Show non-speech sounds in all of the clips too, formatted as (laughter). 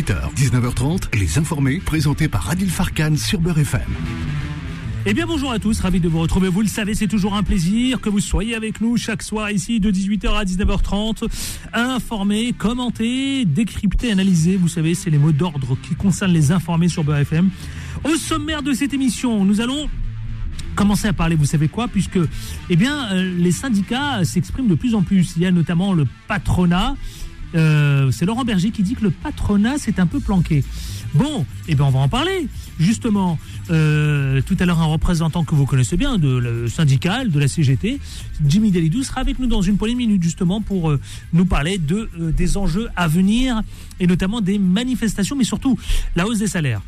18h, 19h30, Les Informés, présentés par Adil Farkan sur Beurre FM. Eh bien bonjour à tous, ravi de vous retrouver. Vous le savez, c'est toujours un plaisir que vous soyez avec nous chaque soir ici de 18h à 19h30. Informer, commenter, décrypter, analyser. Vous savez, c'est les mots d'ordre qui concernent les informés sur Beurre FM. Au sommaire de cette émission, nous allons commencer à parler, vous savez quoi, puisque eh bien, euh, les syndicats s'expriment de plus en plus. Il y a notamment le patronat. Euh, c'est Laurent Berger qui dit que le patronat s'est un peu planqué. Bon, eh bien on va en parler. Justement, euh, tout à l'heure un représentant que vous connaissez bien de le syndical, de la CGT, Jimmy Delidou sera avec nous dans une poignée de minutes justement pour nous parler de des enjeux à venir et notamment des manifestations, mais surtout la hausse des salaires.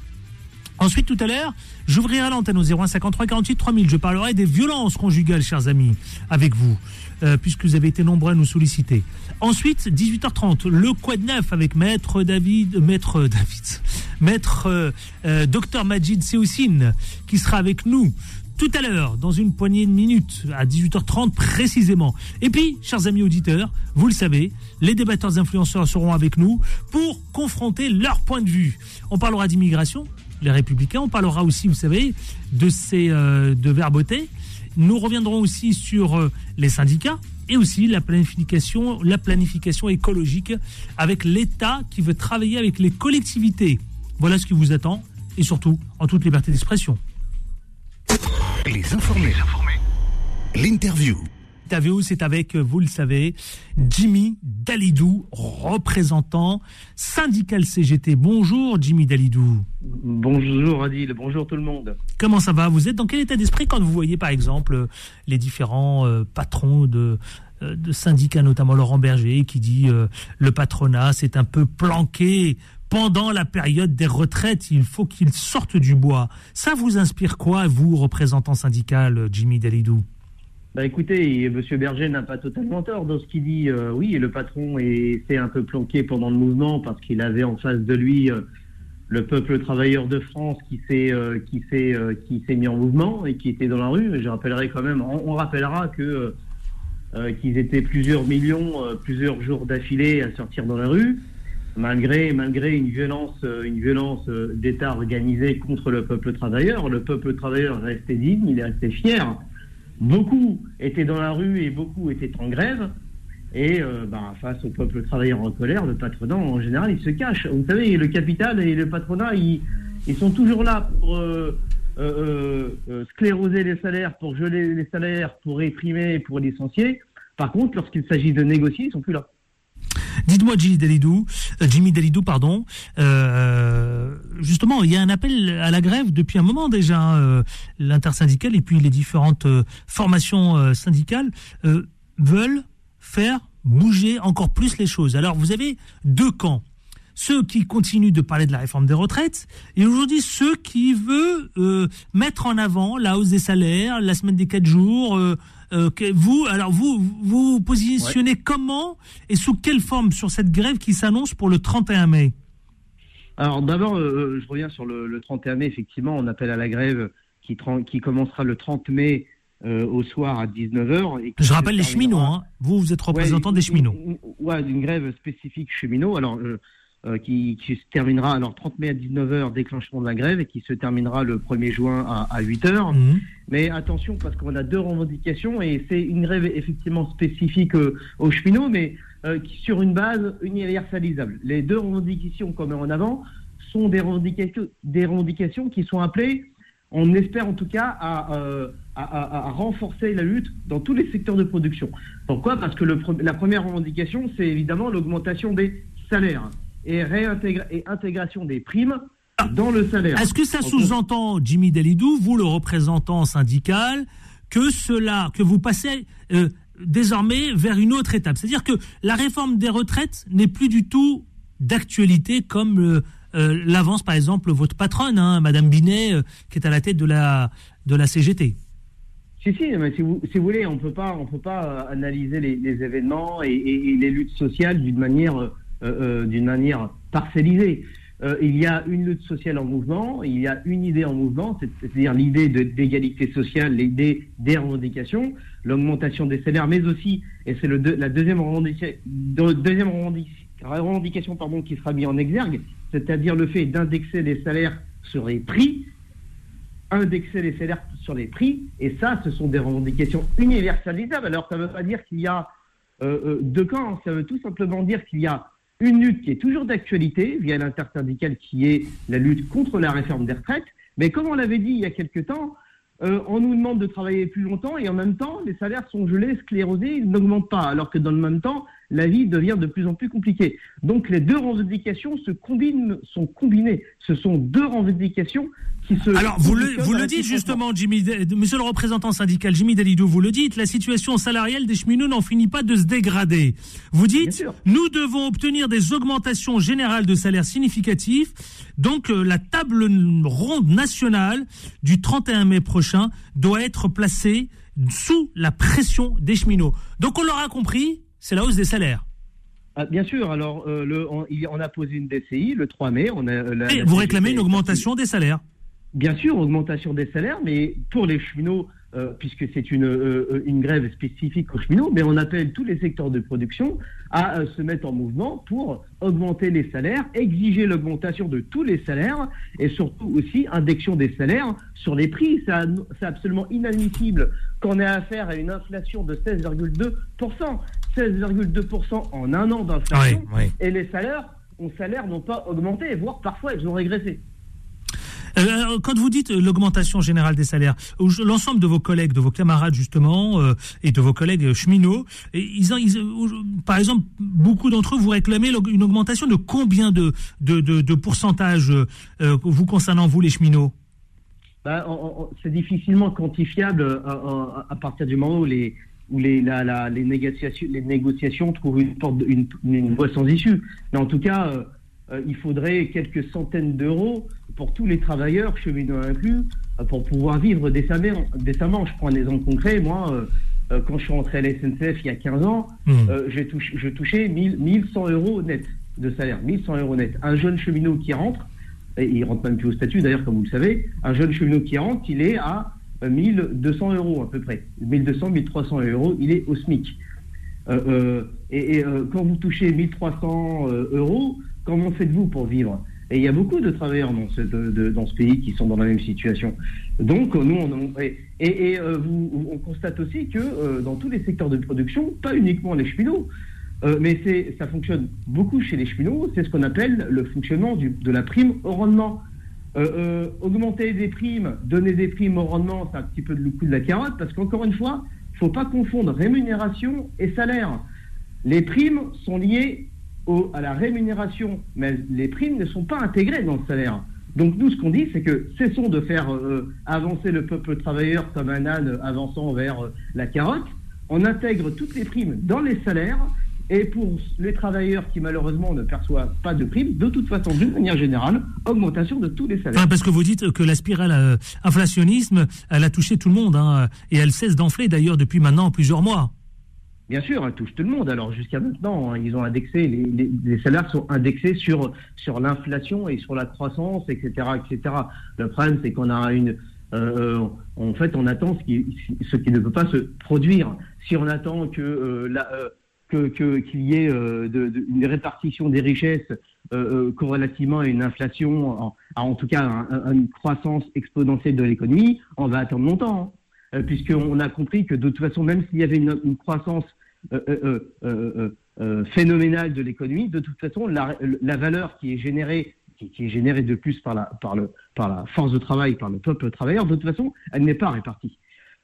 Ensuite, tout à l'heure, j'ouvrirai l'antenne au 0153 48 3000. Je parlerai des violences conjugales, chers amis, avec vous, euh, puisque vous avez été nombreux à nous solliciter. Ensuite, 18h30, le Quad Neuf avec Maître David, Maître David, (laughs) Maître euh, Docteur Majid Seoussine, qui sera avec nous tout à l'heure, dans une poignée de minutes, à 18h30 précisément. Et puis, chers amis auditeurs, vous le savez, les débatteurs influenceurs seront avec nous pour confronter leur point de vue. On parlera d'immigration, les Républicains. On parlera aussi, vous savez, de ces euh, de verboter. Nous reviendrons aussi sur euh, les syndicats et aussi la planification, la planification écologique avec l'État qui veut travailler avec les collectivités. Voilà ce qui vous attend et surtout en toute liberté d'expression. Les informés. L'interview interview, c'est avec, vous le savez, Jimmy Dalidou, représentant syndical CGT. Bonjour Jimmy Dalidou. Bonjour Adil, bonjour tout le monde. Comment ça va? Vous êtes dans quel état d'esprit quand vous voyez par exemple les différents euh, patrons de euh, de syndicats, notamment Laurent Berger, qui dit euh, le patronat c'est un peu planqué pendant la période des retraites, il faut qu'il sorte du bois. Ça vous inspire quoi, vous, représentant syndical, Jimmy Dalidou? Bah écoutez, M. Berger n'a pas totalement tort dans ce qu'il dit. Euh, oui, le patron s'est un peu planqué pendant le mouvement parce qu'il avait en face de lui euh, le peuple travailleur de France qui s'est euh, qui s'est qui s'est mis en mouvement et qui était dans la rue. Je rappellerai quand même, on, rappellera que qu'ils étaient plusieurs millions, plusieurs jours d'affilée à sortir dans la rue, malgré malgré une violence une violence d'État organisée contre le peuple travailleur. Le peuple travailleur restait digne, il est resté fier Beaucoup étaient dans la rue et beaucoup étaient en grève. Et euh, bah, face au peuple travailleur en colère, le patronat, en général, il se cache. Vous savez, le capital et le patronat, ils, sont toujours là pour euh, euh, scléroser les salaires, pour geler les salaires, pour réprimer, pour licencier. Par contre, lorsqu'il s'agit de négocier, ils sont plus là. Dites-moi, Jimmy Dalidou, euh, Jimmy pardon. Euh, justement, il y a un appel à la grève depuis un moment déjà, hein, euh, l'intersyndicale et puis les différentes formations syndicales veulent faire bouger encore plus les choses. Alors, vous avez deux camps ceux qui continuent de parler de la réforme des retraites et aujourd'hui ceux qui veulent mettre en avant la hausse des salaires, la semaine des quatre jours, euh, vous, alors vous, vous positionnez comment et sous quelle forme sur cette grève qui s'annonce pour le 31 mai? Alors d'abord, euh, euh, je reviens sur le, 31 mai. Effectivement, on appelle à la grève qui, qui commencera le 30 mai au soir à 19h. Et je rappelle les cheminots. Hein. Vous, vous êtes représentant des cheminots. Ouais, d'une grève spécifique cheminots. Alors euh, qui, qui, se terminera alors 30 mai à 19h, déclenchement de la grève, et qui se terminera le 1er juin à, à 8h. Mhm. Mais attention, parce qu'on a deux revendications, et c'est une grève effectivement spécifique euh, aux cheminots, mais euh, sur une base universalisable. Les deux revendications qu'on met en avant sont des revendications, des revendications qui sont appelées, on espère en tout cas, à, à, à, renforcer la lutte dans tous les secteurs de production. Pourquoi? Parce que le, la première revendication, c'est évidemment l'augmentation des salaires et, et intégration des primes dans le salaire. Est-ce que ça sous-entend, Jimmy Dalidou, vous le représentant syndical, que cela, que vous passez euh, désormais vers une autre étape? C'est-à-dire que la réforme des retraites n'est plus du tout d'actualité comme euh, euh, l'avance par exemple votre patronne, hein, Madame Binet, qui est à la tête de la, de la CGT. Si, si, mais si vous, si vous voulez, on peut pas, on peut pas analyser les, les événements et, et, les luttes sociales d'une manière euh, euh, d'une manière parcellisée. Euh, il y a une lutte sociale en mouvement, il y a une idée en mouvement, c'est-à-dire l'idée d'égalité sociale, l'idée des revendications, l'augmentation des salaires, mais aussi, et c'est la deuxième, revendication pardon, qui sera mise en exergue, c'est-à-dire le fait d'indexer les salaires sur les prix, indexer les salaires sur les prix, et ça, ce sont des revendications universalisables. Alors, ça ne veut pas dire qu'il y a euh, euh, deux camps, ça veut tout simplement dire qu'il y a une lutte qui est toujours d'actualité via l'intersyndicale qui est la lutte contre la réforme des retraites, mais comme on l'avait dit il y a quelque temps, euh, on nous demande de travailler plus longtemps et en même temps, les salaires sont gelés, sclérosés, ils n'augmentent pas, alors que dans le même temps, la vie devient de plus en plus compliquée. Donc les deux revendications se combinent, sont combinées. Ce sont deux revendications qui se. Alors vous le, vous le dites justement, Jimmy, Monsieur le représentant syndical Jimmy Dalidou, vous le dites, la situation salariale des cheminots n'en finit pas de se dégrader. Vous dites, nous devons obtenir des augmentations générales de salaires significatifs. Donc euh, la table ronde nationale du 31 mai prochain doit être placée sous la pression des cheminots. Donc on l'aura compris, c'est la hausse des salaires. Ah, bien sûr, alors euh, le, on, a posé une DCI le 3 mai. On a, euh, Et vous réclamez une augmentation des salaires Bien sûr, augmentation des salaires, mais pour les cheminots, euh, puisque c'est une, euh, une grève spécifique aux cheminots, mais on appelle tous les secteurs de production à euh, se mettre en mouvement pour augmenter les salaires, exiger l'augmentation de tous les salaires et surtout aussi indexion des salaires sur les prix. C'est absolument inadmissible qu'on ait affaire à une inflation de 16,2%. 16,2% en un an d'inflation et les salaires, les salaires n'ont pas augmenté, voire parfois ils ont régressé. Euh, quand vous dites l'augmentation générale des salaires, l'ensemble de vos collègues, de vos camarades justement, euh, et de vos collègues cheminots, par exemple, beaucoup d'entre eux vous réclamez une augmentation de combien de, de, de, pourcentage euh, vous concernant vous les cheminots? Bah, C'est difficilement quantifiable à, partir du moment où les où les, les, négociations, les négociations trouvent une, porte, une voie sans issue. Mais en tout cas, il faudrait quelques centaines d'euros pour tous les travailleurs, cheminots inclus, euh, pour pouvoir vivre décemment. décemment. Je prends un exemple concret. Moi, euh, euh, quand je suis rentré à la SNCF il y a 15 ans, mmh. je touchais 1100 euros net de salaire. 1100 euros net. Un jeune cheminot qui rentre, et il rentre même plus au statut d'ailleurs, comme vous le savez, un jeune cheminot qui rentre, il est à 1200 euros à peu près. 1200, 1300 euros, il est au SMIC. et, quand vous touchez 1300 euros, comment faites-vous pour vivre? Et il y a beaucoup de travailleurs dans ce, pays qui sont dans la même situation. Donc, nous, on, euh, vous, on constate aussi que euh, dans tous les secteurs de production, pas uniquement les cheminots, euh, mais ça fonctionne beaucoup chez les cheminots, c'est ce qu'on appelle le fonctionnement de la prime au rendement. augmenter des primes, donner des primes au rendement, c'est un petit peu le coup de la carotte, parce qu'encore une fois, il ne faut pas confondre rémunération et salaire. Les primes sont liées à la rémunération, mais les primes ne sont pas intégrées dans le salaire. Donc nous, ce qu'on dit, c'est que cessons de faire euh, avancer le peuple travailleur comme un âne avançant vers euh, la carotte. On intègre toutes les primes dans les salaires. Et pour les travailleurs qui malheureusement ne perçoivent pas de primes, de toute façon, d'une manière générale, augmentation de tous les salaires. parce que vous dites que la spirale euh, inflationnisme, elle a touché tout le monde, hein, et elle cesse d'enfler d'ailleurs depuis maintenant plusieurs mois. Bien sûr, elle touche tout le monde. Alors jusqu'à maintenant, hein, ils ont indexé, les, salaires sont indexés sur, sur l'inflation et sur la croissance, etc., etc. Le problème, c'est qu'on a une, euh, en fait, on attend ce qui, ce qui ne peut pas se produire. Si on attend que euh, la, euh, que qu'il y ait une répartition des richesses corrélativement à une inflation, en, tout cas une croissance exponentielle de l'économie, on va attendre longtemps. Hein. puisqu'on a compris que de toute façon, même s'il y avait une, croissance euh, euh, euh, phénoménale de l'économie, de toute façon, la, valeur qui est générée qui, est générée de plus par la, par la force de travail, par le peuple travailleur, de toute façon, elle n'est pas répartie.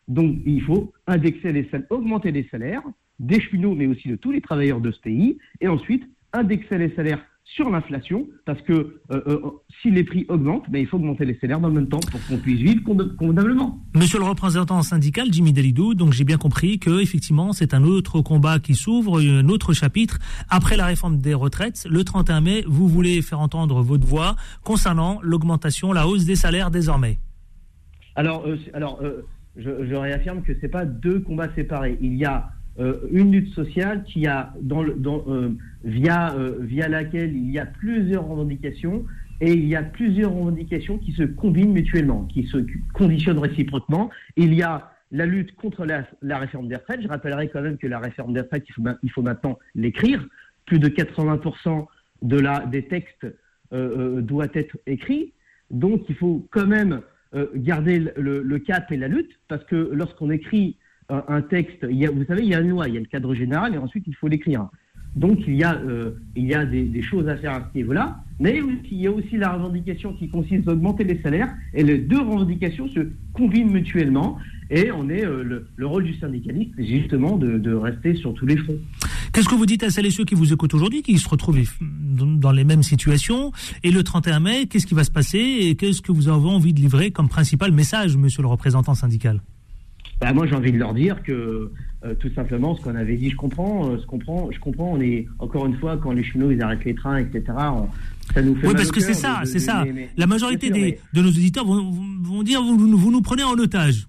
Donc, il faut indexer les salaires, augmenter les salaires des cheminots, mais aussi de tous les travailleurs de ce pays, et ensuite indexer les salaires sur l'inflation, parce que euh, euh, si les prix augmentent, ben, il faut augmenter les salaires dans le même temps pour qu'on puisse vivre convenablement. Monsieur le représentant syndical, Jimmy Dalidou, donc j'ai bien compris que effectivement c'est un autre combat qui s'ouvre, un autre chapitre. Après la réforme des retraites, le 31 mai, vous voulez faire entendre votre voix concernant l'augmentation, la hausse des salaires désormais. Alors, euh, alors je, je, réaffirme que c'est pas deux combats séparés. Il y a euh, une lutte sociale qui a dans le, euh, via euh, via laquelle il y a plusieurs revendications et il y a plusieurs revendications qui se combinent mutuellement, qui se conditionnent réciproquement. Il y a la lutte contre la, la réforme des retraites. Je rappellerai quand même que la réforme des retraites, il faut, il faut maintenant l'écrire, plus de 80% de la, des textes euh, doit être écrit. Donc il faut quand même garder le, cap et la lutte, parce que lorsqu'on écrit un, texte, vous savez, il y a une loi, il y a le cadre général, et ensuite il faut l'écrire. Donc il y a, il y a des, choses à faire à ce niveau-là, mais il y a aussi la revendication qui consiste à augmenter les salaires, et les deux revendications se combinent mutuellement. Et on est euh, le, rôle du syndicaliste, justement de, rester sur tous les fronts. Qu'est-ce que vous dites à celles et ceux qui vous écoutent aujourd'hui, qui se retrouvent dans les mêmes situations Et le 31 mai, qu'est-ce qui va se passer Et qu'est-ce que vous avez envie de livrer comme principal message, monsieur le représentant syndical? Bah, Moi, j'ai envie de leur dire que euh, tout simplement ce qu'on avait dit, je comprends, euh, je comprends, je comprends. On est encore une fois quand les chinois ils arrêtent les trains, etc. ça nous fait oui, parce que c'est ça, c'est ça. La majorité des, de nos auditeurs vont, vont dire vous, vous nous prenez en otage.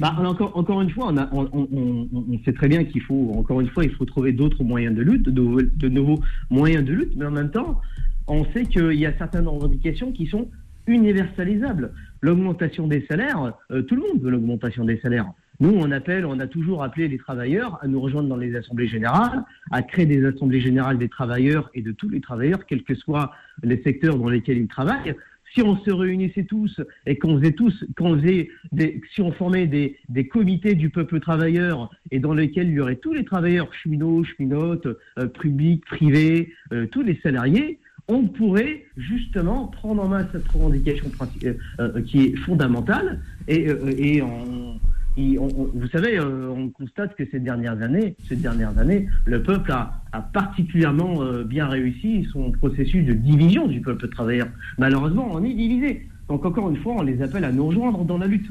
Bah, encore, encore une fois, on, on, sait très bien qu'il faut, encore une fois, il faut trouver d'autres moyens de lutte, de, nouveaux moyens de lutte, mais en même temps, on sait qu'il y a certaines revendications qui sont universalisables. L'augmentation des salaires, euh, tout le monde veut l'augmentation des salaires. Nous, on appelle, on a toujours appelé les travailleurs à nous rejoindre dans les assemblées générales, à créer des assemblées générales des travailleurs et de tous les travailleurs, quels que soient les secteurs dans lesquels ils travaillent, si on se réunissait tous et qu'on faisait tous, qu'on faisait des, si on formait des, des, comités du peuple travailleur et dans lesquels il y aurait tous les travailleurs cheminots, cheminotes, euh, publics, privés, euh, tous les salariés, on pourrait justement prendre en main cette revendication euh, qui est fondamentale et, en vous savez, euh, on constate que ces dernières années, le peuple a, particulièrement euh, bien réussi son processus de division du peuple travailleur. Malheureusement, on est divisé. Donc encore une fois, on les appelle à nous rejoindre dans la lutte.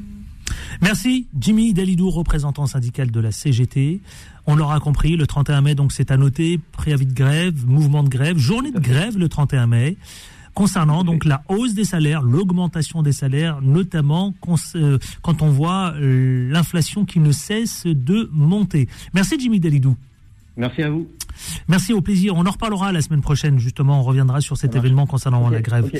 Merci Jimmy Dalidou, représentant syndical de la CGT. On l'aura compris, le 31 mai, donc c'est à noter, préavis de grève, mouvement de grève, journée de grève le 31 mai concernant donc la hausse des salaires, l'augmentation des salaires, notamment euh, quand on voit euh, l'inflation qui ne cesse de monter. Merci Jimmy Dalidou. Merci à vous. Merci, au plaisir. On en reparlera la semaine prochaine, justement. On reviendra sur cet événement concernant la grève.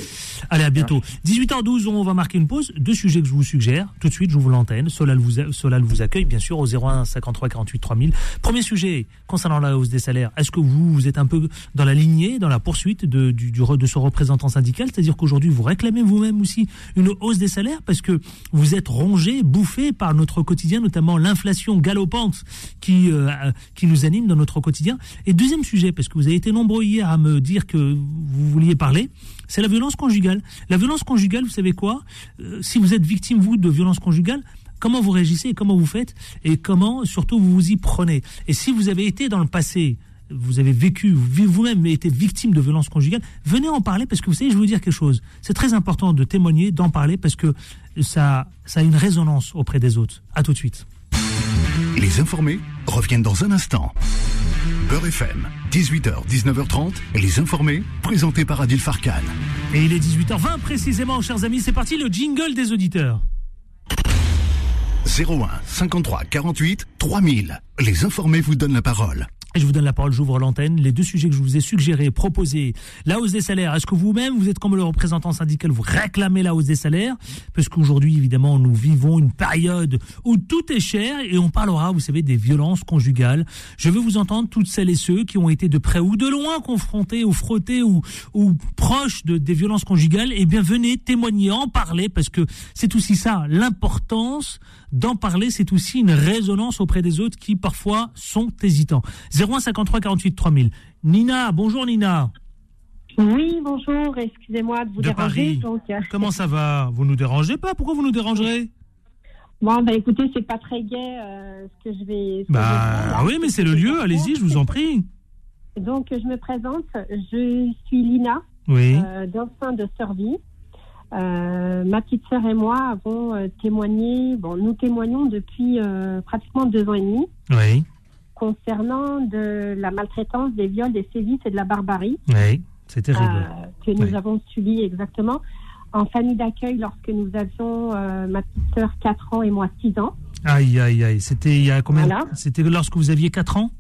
Allez, à bientôt. 18h12, on va marquer une pause. Deux sujets que je vous suggère. Tout de suite, je vous l'antenne. Solal vous, Solal vous accueille, bien sûr, au 01 53 48 3000. Premier sujet concernant la hausse des salaires. Est-ce que vous, vous êtes un peu dans la lignée, dans la poursuite de, du, de ce représentant syndical? C'est-à-dire qu'aujourd'hui, vous réclamez vous-même aussi une hausse des salaires parce que vous êtes rongé, bouffé par notre quotidien, notamment l'inflation galopante qui, euh, qui nous anime dans notre quotidien. Et deuxième sujet, parce que vous avez été nombreux hier à me dire que vous vouliez parler, c'est la violence conjugale. La violence conjugale, vous savez quoi? Euh, Si vous êtes victime, vous, de violence conjugale, comment vous réagissez, comment vous faites, et comment, surtout, vous vous y prenez? Et si vous avez été dans le passé, vous avez vécu, vous-même été victime de violence conjugale, venez en parler, parce que vous savez, je vais vous dire quelque chose. C'est très important de témoigner, d'en parler, parce que ça, ça a une résonance auprès des autres. À tout de suite. Les informés reviennent dans un instant. Beurre FM, 18h, 19h30, les informés, présentés par Adil Farkan. Et il est 18h20 précisément, chers amis, c'est parti le jingle des auditeurs. 01 53 48 3000. Les informés vous donnent la parole. Je vous donne la parole, j'ouvre l'antenne. Les deux sujets que je vous ai suggérés, proposés, la hausse des salaires. Est-ce que vous-même, vous êtes comme le représentant syndical, vous réclamez la hausse des salaires? Parce qu'aujourd'hui, évidemment, nous vivons une période où tout est cher et on parlera, vous savez, des violences conjugales. Je veux vous entendre toutes celles et ceux qui ont été de près ou de loin confrontés ou frottés ou, ou proches de, des violences conjugales. Eh bien, venez témoigner, en parler, parce que c'est aussi ça, l'importance d'en parler, c'est aussi une résonance auprès des autres qui parfois sont hésitants. 0153 48 3000. Nina, bonjour Nina. Oui, bonjour, excusez-moi de vous déranger. Euh, Comment ça va? Vous nous dérangez pas? Pourquoi vous nous dérangerez? Bon, bah écoutez, c'est pas très gai euh, ce que je vais. bah oui, mais c'est le lieu, allez-y, je vous en prie. Donc, je me présente, je suis Lina, oui. euh, de Survie. Euh, ma petite sœur et moi avons témoigné, bon, nous témoignons depuis pratiquement deux ans et demi. Oui. Concernant de la maltraitance, des viols, des sévices et de la barbarie. Oui, c'est terrible. que nous avons subi exactement en famille d'accueil lorsque nous avions ma petite sœur 4 ans et moi 6 ans. Aïe, aïe, aïe. C'était il y a combien C'était lorsque vous aviez 4 ans?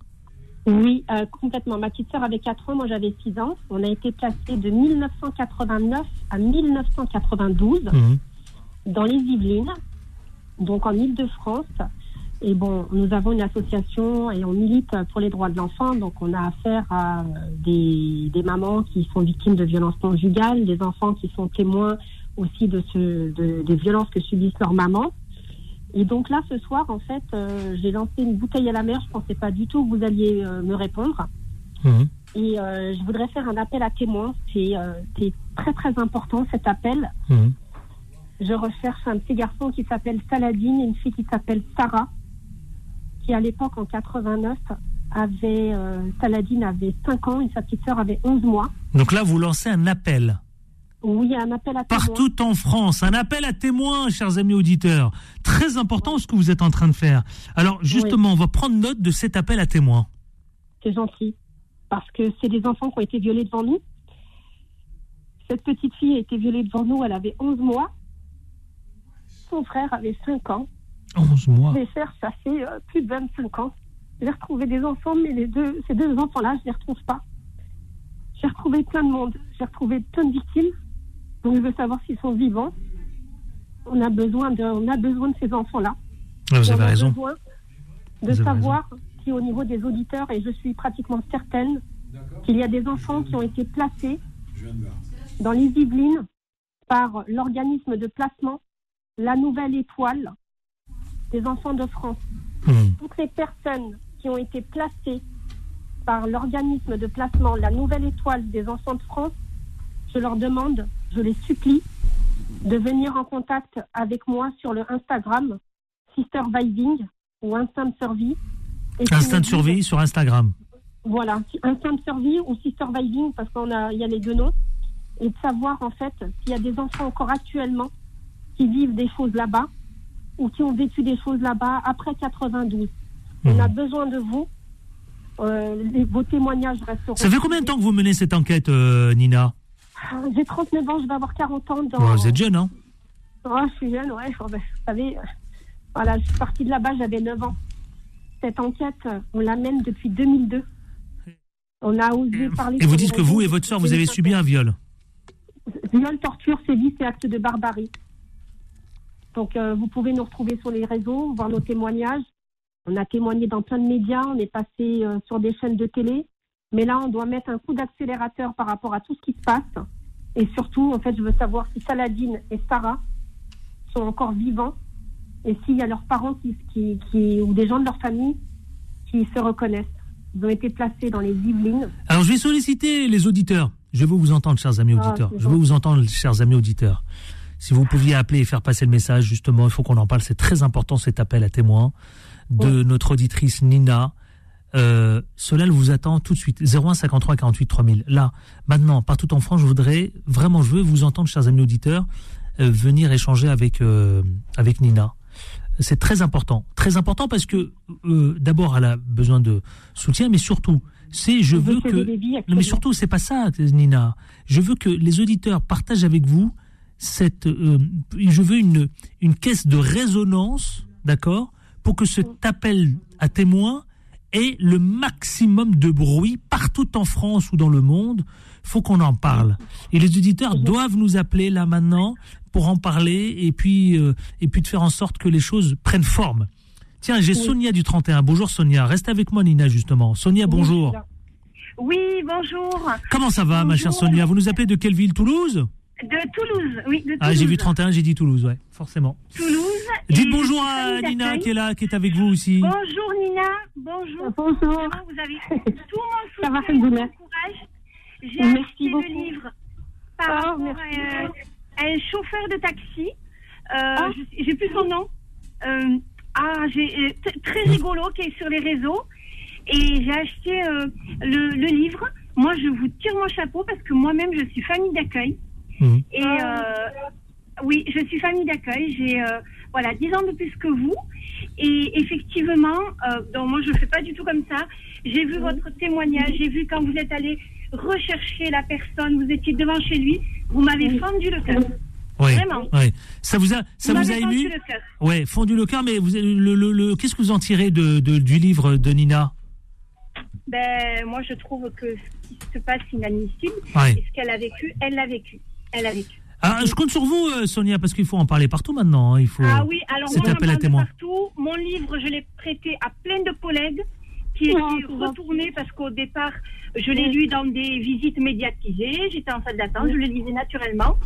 Oui, euh, complètement. Ma petite sœur avait 4 ans, moi j'avais 6 ans. On a été placés de 1989 à 1992 mhm. dans les Yvelines, donc en Ile-de-France. Et bon, nous avons une association et on milite pour les droits de l'enfant. Donc, on a affaire à des, des, mamans qui sont victimes de violences conjugales, des enfants qui sont témoins aussi de, ce, de des violences que subissent leurs mamans. Et donc là, ce soir, en fait, euh, j'ai lancé une bouteille à la mer. Je pensais pas du tout que vous alliez euh, me répondre. Mmh. Et euh, je voudrais faire un appel à témoins. C'est très très important cet appel. Mmh. Je recherche un petit garçon qui s'appelle Saladine et une fille qui s'appelle Sarah, qui à l'époque en 89 avait Saladine avait 5 ans et sa petite sœur avait 11 mois. Donc là, vous lancez un appel. Oui, un appel à témoins. Partout en France, un appel à témoins, chers amis auditeurs. Très important ce que vous êtes en train de faire. Alors, justement, on va prendre note de cet appel à témoins. C'est gentil. Parce que c'est des enfants qui ont été violés devant nous. Cette petite fille a été violée devant nous, elle avait 11 mois. Son frère avait 5 ans. 11 mois Mes frères, ça fait euh, plus de 25 ans. J'ai retrouvé des enfants, mais les deux, ces deux enfants-là, je ne les retrouve pas. J'ai retrouvé plein de monde. J'ai retrouvé plein de victimes. Donc je veux savoir s'ils sont vivants. On a besoin de, on a besoin de ces enfants-là. Ah, vous avez on a raison. besoin de savoir si au niveau des auditeurs, et je suis pratiquement certaine qu'il y a des enfants qui ont été placés dans les Yvelines par l'organisme de placement La Nouvelle Étoile des enfants de France. Hmm. Toutes les personnes qui ont été placées par l'organisme de placement La Nouvelle Étoile des enfants de France, je leur demande je les supplie de venir en contact avec moi sur le Instagram Sister Vibing ou Instant Survie. Instant Survie sur Instagram. Voilà, Instant Survie ou Sister Vibing parce qu'on a, il y a les deux noms. Et de savoir en fait s'il y a des enfants encore actuellement qui vivent des choses là-bas ou qui ont vécu des choses là-bas après 92. On a mhm. besoin de vous. Euh, vos témoignages resteront. Ça fait combien de temps que vous menez cette enquête, euh, Nina ah, j'ai 39 ans, je vais avoir 40 ans. Dans... vous êtes jeune, hein oh, Je suis jeune, ouais. Vous savez, euh, voilà, je suis partie de là-bas, j'avais 9 ans. Cette enquête, on l'amène depuis 2002. On a osé parler. Et vous dites que vous et votre soeur, vous avez subi un viol Viol, torture, sévices et actes de barbarie. Donc, euh, vous pouvez nous retrouver sur les réseaux, voir nos témoignages. On a témoigné dans plein de médias, on est passé euh, sur des chaînes de télé. Mais là, on doit mettre un coup d'accélérateur par rapport à tout ce qui se passe. Et surtout, en fait, je veux savoir si Saladine et Sarah sont encore vivants et s'il y a leurs parents qui, qui, ou des gens de leur famille qui se reconnaissent. Ils ont été placés dans les Yvelines. Alors, je vais solliciter les auditeurs. Je veux vous entendre, chers amis ah, auditeurs. je veux vous entendre, chers amis auditeurs. Si vous pouviez appeler et faire passer le message, justement, il faut qu'on en parle. C'est très important cet appel à témoins de notre auditrice Nina euh, cela vous attend tout de suite. 01 53 48 3000. Là, maintenant, partout en France, je voudrais vraiment, je veux vous entendre, chers amis auditeurs, euh, venir échanger avec euh, avec Nina. C'est très important, très important parce que d'abord, elle a besoin de soutien, mais surtout, c'est je veux que. Non, mais surtout, c'est pas ça, Nina. Je veux que les auditeurs partagent avec vous cette. je veux une une caisse de résonance, d'accord, pour que cet appel à témoins et le maximum de bruit partout en France ou dans le monde. Faut qu'on en parle. Et les auditeurs doivent nous appeler là maintenant pour en parler et puis euh, et puis de faire en sorte que les choses prennent forme. Tiens, j'ai Sonia du 31. Bonjour Sonia. Reste avec moi Nina justement. Sonia, bonjour. Oui, bonjour. Comment ça va ma chère Sonia? Vous nous appelez de quelle ville? Toulouse? De Toulouse, oui. De Toulouse. Ah, j'ai vu 31, j'ai dit Toulouse, ouais, forcément. Toulouse. Dites bonjour à Nina qui est là, qui est avec vous aussi. Bonjour Nina, bonjour. Bonjour. Vous avez (laughs) tout mon soutien, Ça tout mon courage. J'ai acheté le livre par oh, rapport euh, à, un chauffeur de taxi. Euh, ah. J'ai plus son nom. Euh, ah, j'ai très rigolo qui est sur les réseaux. Et j'ai acheté le, le livre. Moi, je vous tire mon chapeau parce que moi-même, je suis famille d'accueil. Mhm. Et euh, oui, je suis famille d'accueil. J'ai euh, voilà 10 ans de plus que vous. Et effectivement, euh, donc moi je ne fais pas du tout comme ça. J'ai vu mhm. votre témoignage. J'ai vu quand vous êtes allé rechercher la personne. Vous étiez devant chez lui. Vous m'avez fendu le cœur. Oui, Vraiment. Oui. Ça vous a, ça vous, a ému Ouais, fondu le cœur. Mais vous, le, le, le qu'est-ce que vous en tirez de, de, du livre de Nina? Ben, moi, je trouve que ce qui se passe inadmissible. Et ce qu'elle a vécu, elle l'a vécu. Elle a vécu. Ah, je compte sur vous, euh, Sonia, parce qu'il faut en parler partout maintenant. Hein. Il faut ah oui, alors moi, appel à témoins. Partout. Mon livre, je l'ai prêté à plein de collègues qui étaient retournés parce qu'au départ, je l'ai lu dans des visites médiatisées. J'étais en salle d'attente, je le lisais naturellement.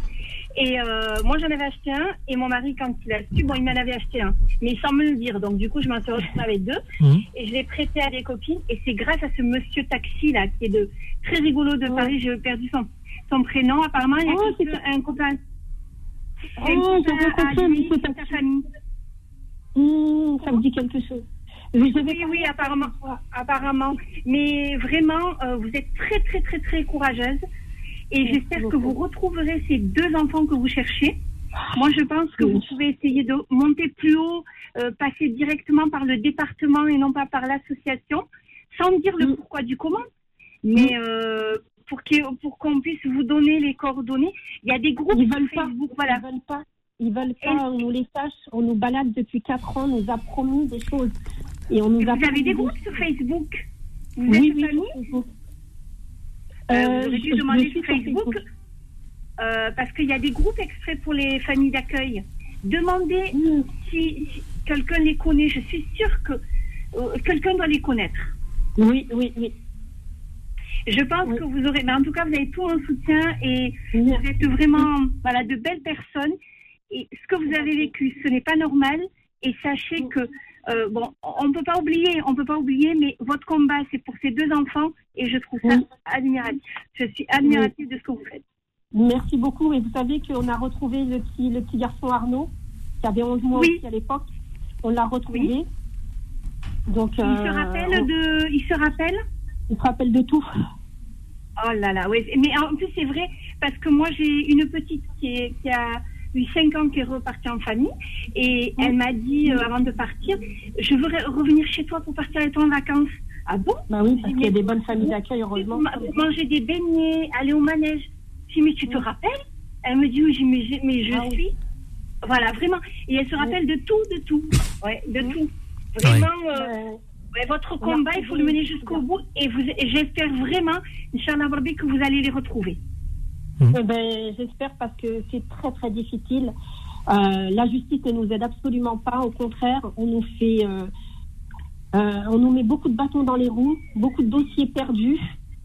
Et euh, moi, j'en avais acheté un. Et mon mari, quand il a su, bon, il m'en avait acheté un. Mais sans me le dire. Donc, du coup, je m'en suis retrouvée avec deux. Mmh. Et je l'ai prêté à des copines. Et c'est grâce à ce monsieur taxi, là, qui est de très rigolo de Paris. J'ai perdu son, son prénom. Apparemment, il y a oh, un copain. Oh, ta famille. Mmh, ça me dit quelque chose. Oui, oui, apparemment, apparemment. Mais vraiment, euh, vous êtes très, très, très, très courageuse. Et j'espère que vous retrouverez ces deux enfants que vous cherchez. Moi, je pense que vous pouvez essayer de monter plus haut, euh, passer directement par le département et non pas par l'association, sans dire le pourquoi du comment. Mais euh, pour qu'on pour qu'on puisse vous donner les coordonnées, il y a des groupes ils veulent Facebook. Pas, voilà. Ils veulent pas. Ils veulent pas. On nous les sache. On nous balade depuis quatre ans. On nous a promis des choses. Et on nous a vous avez des groupes sur Facebook vous Oui, oui. Facebook. Euh, J'aurais dû demander sur Facebook, euh, parce qu'il y a des groupes extraits pour les familles d'accueil. Demandez si, quelqu'un les connaît. Je suis sûre que euh, quelqu'un doit les connaître. Oui, oui, oui. Je pense que vous aurez, mais en tout cas, vous avez tout un soutien et vous êtes vraiment, voilà, de belles personnes. Et ce que vous avez vécu, ce n'est pas normal. Et sachez que euh, bon, on ne peut pas oublier, on peut pas oublier, mais votre combat, c'est pour ces deux enfants et je trouve ça admiratif. Je suis admirative de ce que vous faites. Merci beaucoup. Et vous savez qu'on a retrouvé le petit, le petit garçon Arnaud, qui avait 11 mois aussi à l'époque. On l'a retrouvé. Donc, il se euh, rappelle de. Il se rappelle Il se rappelle de tout. Oh là là, oui. Mais en plus, c'est vrai, parce que moi, j'ai une petite qui, qui a eu cinq ans qu'elle est repartie en famille. Et elle m'a dit, euh, avant de partir, je veux revenir chez toi pour partir avec toi en vacances. Ah bon? Bah oui, parce qu'il y a des bonnes familles d'accueil, heureusement. Manger des beignets, aller au manège. Je dis, mais tu te rappelles? Elle me dit, oui, mais, mais je ah suis. Voilà, vraiment. Et elle se rappelle de tout, de tout. Ouais, de tout. Vraiment. Euh, votre combat, il faut le mener jusqu'au bout. Et, vous, j'espère vraiment, Inch'Allah que vous allez les retrouver. Mhm. Eh ben, J'espère parce que c'est très très difficile. Euh, la justice ne nous aide absolument pas. Au contraire, on nous fait, euh, euh, on nous met beaucoup de bâtons dans les roues, beaucoup de dossiers perdus.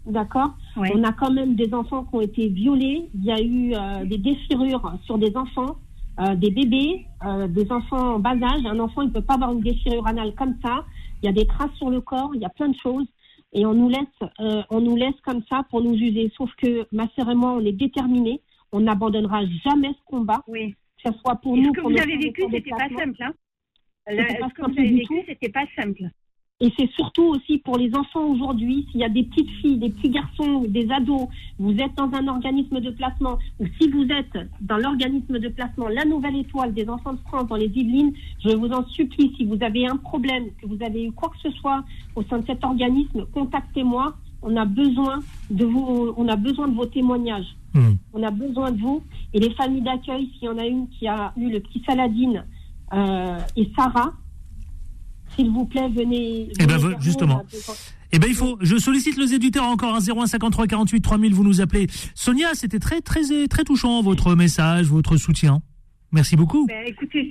D'accord. On a quand même des enfants qui ont été violés. Il y a eu des déchirures sur des enfants, des bébés, des enfants en bas âge. Un enfant, il ne peut pas avoir une déchirure anale comme ça. Il y a des traces sur le corps. Il y a plein de choses et on nous laisse, euh, on nous laisse comme ça pour nous user. Sauf que ma sœur et moi, on est déterminés. On n'abandonnera jamais ce combat. Oui. Que ce soit pour nous. Ce que vous avez vécu, c'était pas simple. Hein ce que vous avez vécu, c'était pas simple. Et c'est surtout aussi pour les enfants aujourd'hui, s'il y a des petites filles, des petits garçons, des ados, vous êtes dans un organisme de placement, ou si vous êtes dans l'organisme de placement La Nouvelle Étoile des enfants de France dans les Yvelines, je vous en supplie, si vous avez un problème, que vous avez eu quoi que ce soit au sein de cet organisme, contactez-moi. On a besoin de vous, on a besoin de vos témoignages. Hmm. On a besoin de vous. Et les familles d'accueil, s'il y en a une qui a eu le petit Saladine euh, et Sarah, s'il vous plaît, venez. Eh ben, justement. Eh ben, il faut. Je sollicite les éditeurs encore. 01 53 48 3000. Vous nous appelez. Sonia, c'était très, très, très touchant votre message, votre soutien. Merci beaucoup. Ben, écoutez,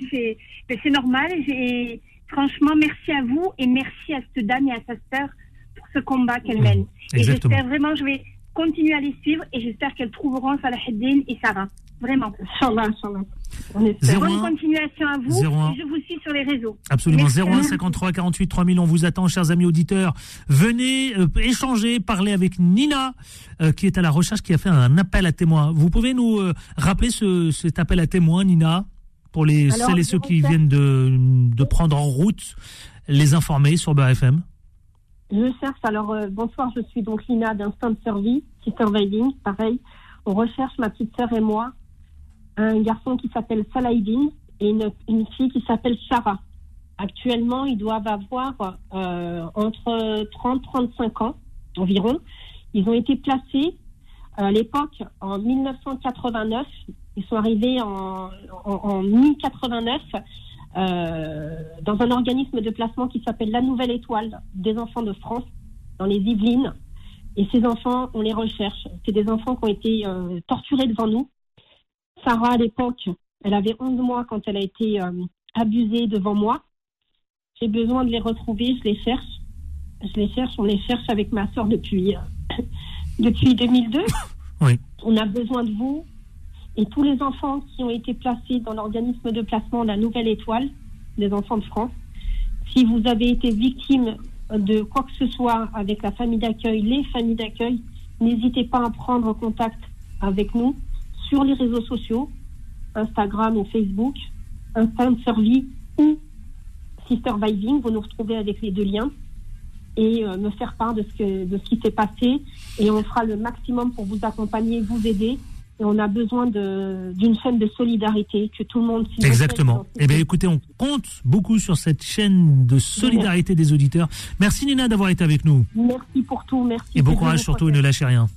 c'est normal. Et franchement, merci à vous et merci à cette dame et à sa sœur pour ce combat qu'elle mène. Et j'espère vraiment, je vais continuer à les suivre et j'espère qu'elles trouveront Salah et Sarah. Vraiment. Inch'Allah, Inch'Allah. Bonne continuation à vous. je vous suis sur les réseaux. Absolument. 01 53 48 3000. On vous attend, chers amis auditeurs. Venez euh, échanger, parler avec Nina, euh, qui est à la recherche, qui a fait un appel à témoins. Vous pouvez nous euh, rappeler ce, cet appel à témoins, Nina, pour les celles et ceux qui viennent de, de, prendre en route, les informer sur BFM Je cherche. Alors, bonsoir. Je suis donc Nina d'Instant Service, Sister Veiling, pareil. On recherche ma petite sœur et moi un garçon qui s'appelle Salahidine et une, une, fille qui s'appelle Sarah. Actuellement, ils doivent avoir euh, entre 30 35 ans environ. Ils ont été placés à l'époque en 1989. Ils sont arrivés en, en, en 1089 euh, dans un organisme de placement qui s'appelle La Nouvelle Étoile des enfants de France dans les Yvelines. Et ces enfants, on les recherche. C'est des enfants qui ont été euh, torturés devant nous Sarah, à l'époque, elle avait 11 mois quand elle a été euh, abusée devant moi. J'ai besoin de les retrouver, je les cherche. Je les cherche, on les cherche avec ma soeur depuis, euh, (laughs) depuis 2002. Oui. On a besoin de vous et tous les enfants qui ont été placés dans l'organisme de placement La Nouvelle Étoile, les enfants de France. Si vous avez été victime de quoi que ce soit avec la famille d'accueil, les familles d'accueil, n'hésitez pas à prendre contact avec nous sur les réseaux sociaux, Instagram ou Facebook, Instant Survie ou Sister Vibing. Vous nous retrouvez avec les deux liens et euh, me faire part de ce, que, de ce qui s'est passé. Et on fera le maximum pour vous accompagner, vous aider. Et on a besoin d'une chaîne de solidarité, que tout le monde s'y Exactement. Eh bien, écoutez, on compte beaucoup sur cette chaîne de solidarité des auditeurs. Merci Nina d'avoir été avec nous. Merci pour tout, merci. Et bon courage surtout et ne lâchez rien.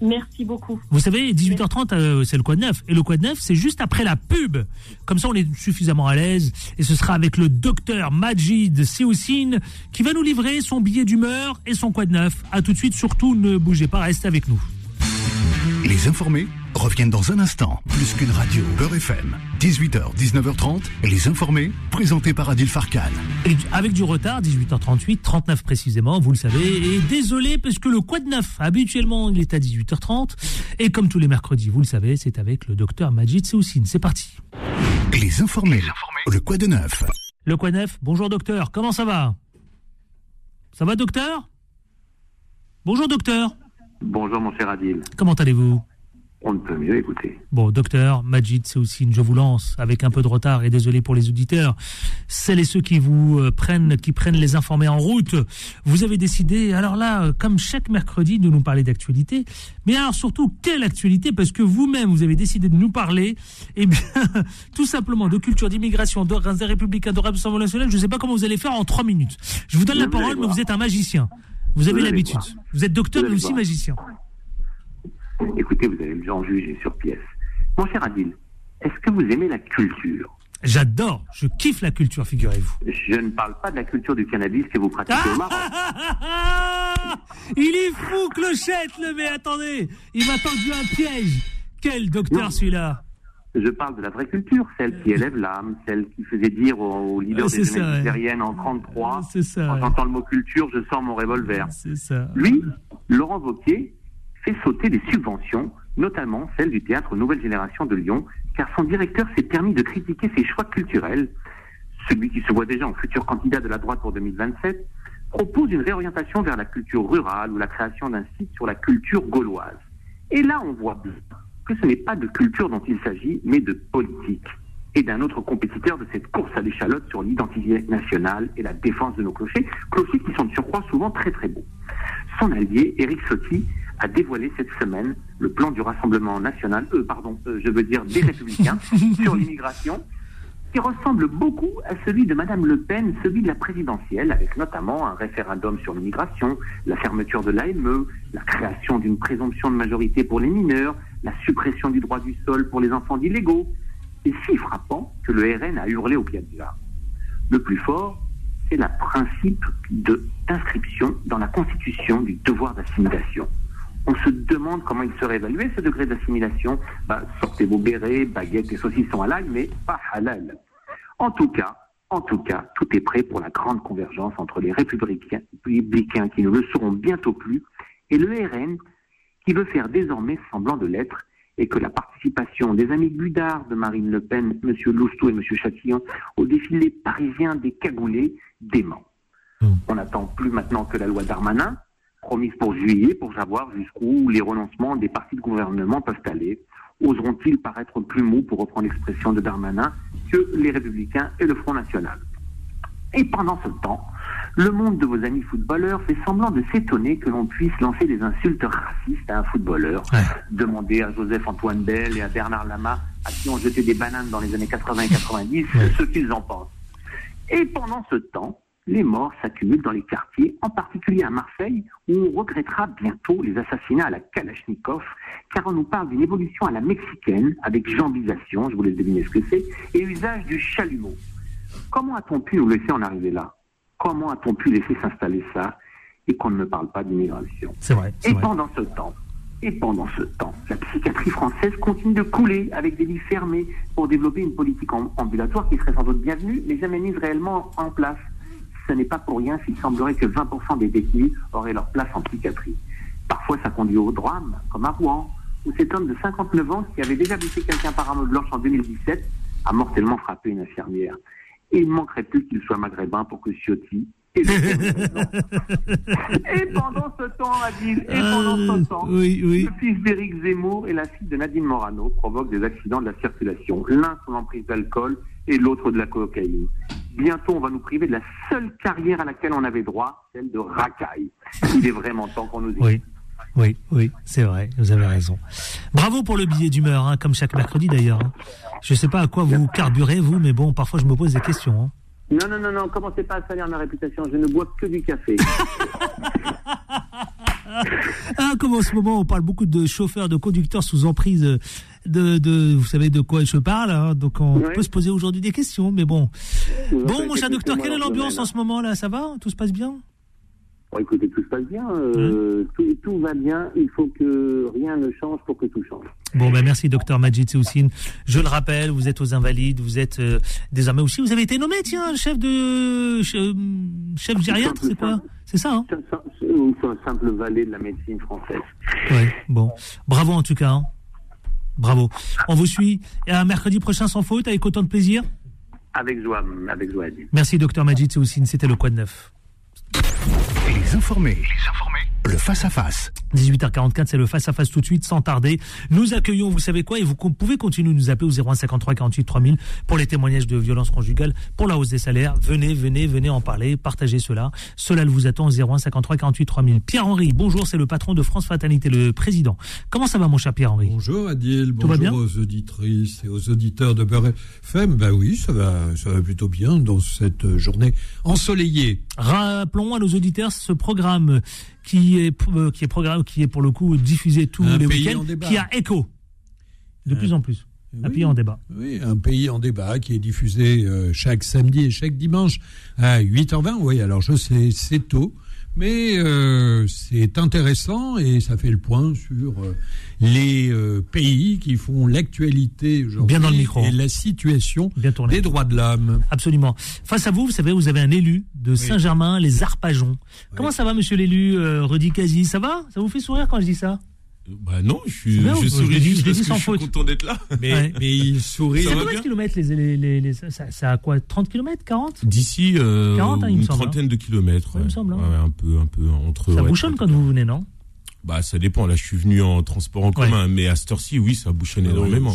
Merci beaucoup. Vous savez, 18h30, euh, c'est le Quad 9. Et le Quad 9, c'est juste après la pub. Comme ça, on est suffisamment à l'aise. Et ce sera avec le docteur Majid Seoussine qui va nous livrer son billet d'humeur et son Quad 9. A tout de suite. Surtout, ne bougez pas, restez avec nous. Les informés reviennent dans un instant. Plus qu'une radio. Beurre FM. 18h, 19h30. Les informés, présentés par Adil Farkan. avec du retard, 18h38, 39 précisément, vous le savez. Et désolé, parce que le Quad 9, habituellement, il est à 18h30. Et comme tous les mercredis, vous le savez, c'est avec le docteur Majid Seoussine. C'est parti. Les informés. Le Quad 9. Le Quad 9. Bonjour docteur, comment ça va? Ça va docteur? Bonjour docteur. Bonjour mon cher Adil. Comment allez-vous? On ne peut mieux écouter. Bon, docteur, Majid une je vous lance avec un peu de retard et désolé pour les auditeurs. Celles et ceux qui vous euh, prennent, qui prennent les informés en route, vous avez décidé, alors là, euh, comme chaque mercredi, de nous parler d'actualité. Mais alors surtout, quelle actualité? Parce que vous-même, vous avez décidé de nous parler, eh bien, (laughs) tout simplement de culture, d'immigration, de républicains, de rassemblement national. Je ne sais pas comment vous allez faire en trois minutes. Je vous donne la parole, mais vous êtes un magicien. Vous avez l'habitude. Vous êtes docteur, mais aussi magicien. Écoutez, vous allez le en juger sur pièce. Mon cher Adil, est-ce que vous aimez la culture? J'adore, je kiffe la culture, figurez-vous. Je ne parle pas de la culture du cannabis que vous pratiquez au Maroc. (laughs) il est fou, Clochette, le mais attendez, il m'a tendu un piège. Quel docteur celui-là? Je parle de la vraie culture, celle qui élève l'âme, celle qui faisait dire aux, leaders des jeunesses en 33, ça, en entendant le mot culture, je sors mon revolver. Ça. Lui, Laurent Wauquiez, fait sauter des subventions, notamment celle du théâtre Nouvelle Génération de Lyon, car son directeur s'est permis de critiquer ses choix culturels. Celui qui se voit déjà en futur candidat de la droite pour 2027 propose une réorientation vers la culture rurale ou la création d'un site sur la culture gauloise. Et là, on voit bien que ce n'est pas de culture dont il s'agit, mais de politique. Et d'un autre compétiteur de cette course à l'échalote sur l'identité nationale et la défense de nos clochers, clochers qui sont de surcroît souvent très très beaux. Son allié, Éric Sotti, a dévoilé cette semaine le plan du Rassemblement national, euh, pardon, euh, je veux dire des Républicains, (laughs) sur l'immigration, qui ressemble beaucoup à celui de Madame Le Pen, celui de la présidentielle, avec notamment un référendum sur l'immigration, la fermeture de l'AME, la création d'une présomption de majorité pour les mineurs, la suppression du droit du sol pour les enfants d'illégaux. Et si frappant que le RN a hurlé au Piazza. Le plus fort, c'est le principe d'inscription dans la Constitution du devoir d'assimilation. On se demande comment il serait évalué ce degré d'assimilation. Bah, sortez vos bérets, baguettes et saucissons l'ail, mais pas halal. En tout cas, en tout cas, tout est prêt pour la grande convergence entre les républicains, républicains qui ne le seront bientôt plus et le RN qui veut faire désormais semblant de l'être et que la participation des amis Gudard de Marine Le Pen, M. Lousteau et M. Chatillon au défilé parisien des cagoulés dément. Mmh. On n'attend plus maintenant que la loi Darmanin, promise pour juillet, pour savoir jusqu'où les renoncements des partis de gouvernement peuvent aller. Oseront-ils paraître plus mous, pour reprendre l'expression de Darmanin, que les Républicains et le Front National? Et pendant ce temps, le monde de vos amis footballeurs fait semblant de s'étonner que l'on puisse lancer des insultes racistes à un footballeur. Demandez à Joseph-Antoine Bell et à Bernard Lama, à qui on jeté des bananes dans les années 80 et 90, ce qu'ils en pensent. Et pendant ce temps, les morts s'accumulent dans les quartiers, en particulier à Marseille, où on regrettera bientôt les assassinats à la Kalachnikov, car on nous parle d'une évolution à la mexicaine, avec jambisation, je vous laisse deviner ce que c'est, et usage du chalumeau. Comment a-t-on pu nous laisser en arriver là? Comment a-t-on pu laisser s'installer ça et qu'on ne parle pas d'immigration C'est vrai. Et pendant ce temps, Et pendant ce temps, la psychiatrie française continue de couler avec des lits fermés pour développer une politique ambulatoire qui serait sans doute bienvenue, mais jamais mise réellement en place. Ce n'est pas pour rien s'il semblerait que 20% des détenus auraient leur place en psychiatrie. Parfois, ça conduit au drame, comme à Rouen, où cet homme de 59 ans, qui avait déjà blessé quelqu'un par arme blanche en 2017, a mortellement frappé une infirmière. Et il manquerait plus qu'il soit maghrébin pour que Ciotti (laughs) et, pendant ce temps, Adil, et pendant ce euh, temps, le fils d'Éric Zemmour et la fille de Nadine Morano provoquent des accidents de la circulation. L'un sous l'emprise d'alcool et l'autre de la cocaïne. Bientôt, on va nous priver de la seule carrière à laquelle on avait droit, celle de racaille. Il est vraiment temps qu'on nous écoute. Oui, oui, c'est vrai, vous avez raison. Bravo pour le billet d'humeur, hein, comme chaque mercredi d'ailleurs. Hein. Je ne sais pas à quoi vous carburez, vous, mais bon, parfois je me pose des questions. Hein. Non, non, non, non, commencez pas à salir ma réputation, je ne bois que du café. (laughs) ah, comme en ce moment on parle beaucoup de chauffeurs, de conducteurs sous emprise de, de vous savez de quoi je parle, donc on peut se poser aujourd'hui des questions, mais bon. Bon, mon cher docteur, quelle est l'ambiance en ce moment là? Ça va? Tout se passe bien? Bon, écoutez, tout se passe bien, euh, tout, va bien, il faut que rien ne change pour que tout change. Bon, ben merci, docteur Majid Seoussine. Je le rappelle, vous êtes aux Invalides, vous êtes euh, désormais aussi, vous avez été nommé, tiens, chef de. chef gériatre, c'est quoi? C'est ça, hein? C'est un simple valet de la médecine française. Oui, bon. Bravo en tout cas. Hein. Bravo. On vous suit. Et un mercredi prochain sans faute, avec autant de plaisir? Avec joie, avec joie. Merci, docteur Majid Seoussine. C'était le Quad Neuf. Les informés. Le face-à-face. 18h44, c'est le face-à-face tout de suite, sans tarder. Nous accueillons, vous savez quoi, et vous pouvez continuer de nous appeler au 0153 48 3000 pour les témoignages de violence conjugale, pour la hausse des salaires. Venez, venez, venez en parler, partagez cela. Cela vous attend au 0153 48 3000. Pierre-Henri, bonjour, c'est le patron de France Fatalité, le président. Comment ça va, mon cher Pierre-Henri? Bonjour, Adil. bonjour aux auditrices et aux auditeurs de Beurre FM. Ben oui, ça va, ça va plutôt bien dans cette journée ensoleillée. Rappelons à nos auditeurs ce programme qui est, euh, qui est programme, qui est pour le coup diffusé tous les week-ends, qui a écho de plus en plus. Un pays en débat. Oui, un pays en débat qui est diffusé euh, chaque samedi et chaque dimanche à 8h20. Oui, alors je sais, c'est tôt, mais euh, c'est intéressant et ça fait le point sur les pays qui font l'actualité aujourd'hui Bien dans le micro. et la situation des droits de l'homme. Absolument. Face à vous, vous savez, vous avez un élu de Saint-Germain, les Arpajons. Comment ça va, monsieur l'élu euh, Rudy Ça va? Ça vous fait sourire quand je dis ça? Bah non, je suis, je souris juste parce que je suis content d'être là. (laughs) Mais, mais il sourit. C'est combien de kilomètres les, les, les, ça, ça, a quoi 30 kilomètres 40 D'ici euh, hein, une trentaine de kilomètres. Ouais, il me semble. Hein. un peu, un peu entre. Ça bouchonne quand vous venez, non? Bah, ça dépend. Là, je suis venu en transport en commun, mais à cette heure-ci, oui, ça bouchonne ah énormément.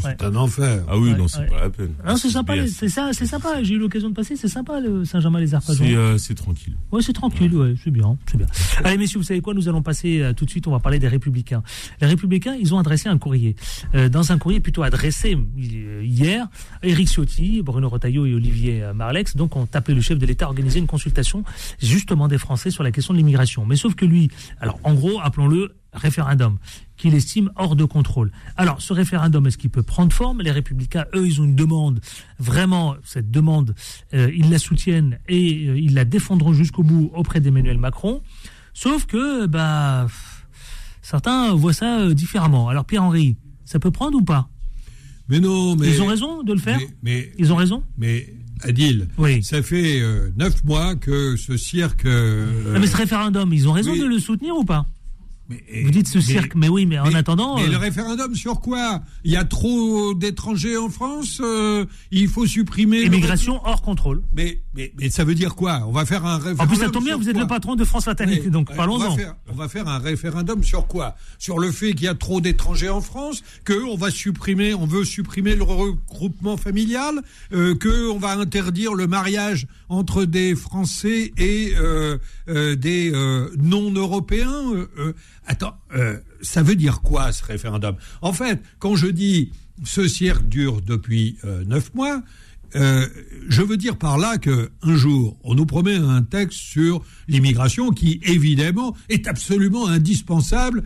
c'est un enfer. Ah oui, non, c'est pas la peine. c'est sympa. C'est ça, c'est sympa. J'ai eu l'occasion de passer. C'est sympa le Saint-Germain-les-Arpajons. C'est euh, c'est tranquille. Ouais, c'est tranquille. Ouais, c'est bien, c'est bien. Allez, messieurs, vous savez quoi? Nous allons passer euh, tout de suite. On va parler des Républicains. Les Républicains, ils ont adressé un courrier. Euh, dans un courrier plutôt adressé hier, Éric Ciotti, Bruno Retailleau et Olivier Marlex, donc ont appelé le chef de l'État à organiser une consultation justement des Français sur la question de l'immigration. Mais sauf que lui, alors en gros, appelons-le référendum qu'il estime hors de contrôle. Alors, ce référendum, est-ce qu'il peut prendre forme? Les républicains, eux, ils ont une demande, vraiment, cette demande, euh, ils la soutiennent et euh, ils la défendront jusqu'au bout auprès d'Emmanuel Macron. Sauf que, bah, certains voient ça euh, différemment. Alors, Pierre-Henri, ça peut prendre ou pas? Mais non, mais... Ils ont raison de le faire? mais, Ils ont raison? Mais Adil, oui. ça fait neuf mois que ce cirque... mais ce référendum, ils ont raison de le soutenir ou pas? Vous dites ce cirque, mais oui, mais, en attendant. Mais le euh, référendum sur quoi? Il y a trop d'étrangers en France. Euh, il faut supprimer. Immigration hors contrôle. Mais, mais, mais ça veut dire quoi? On va faire un référendum. En plus, ça tombe bien, vous êtes le patron de France Fatalité, donc parlons-en. On, va faire un référendum sur quoi? Sur le fait qu'il y a trop d'étrangers en France, que on va supprimer, on veut supprimer le regroupement familial, euh, que on va interdire le mariage entre des Français et euh, des non-européens. Attends, euh, ça veut dire quoi ce référendum? En fait, quand je dis ce cirque dure depuis euh, neuf mois, euh, je veux dire par là que un jour, on nous promet un texte sur l'immigration qui, évidemment, est absolument indispensable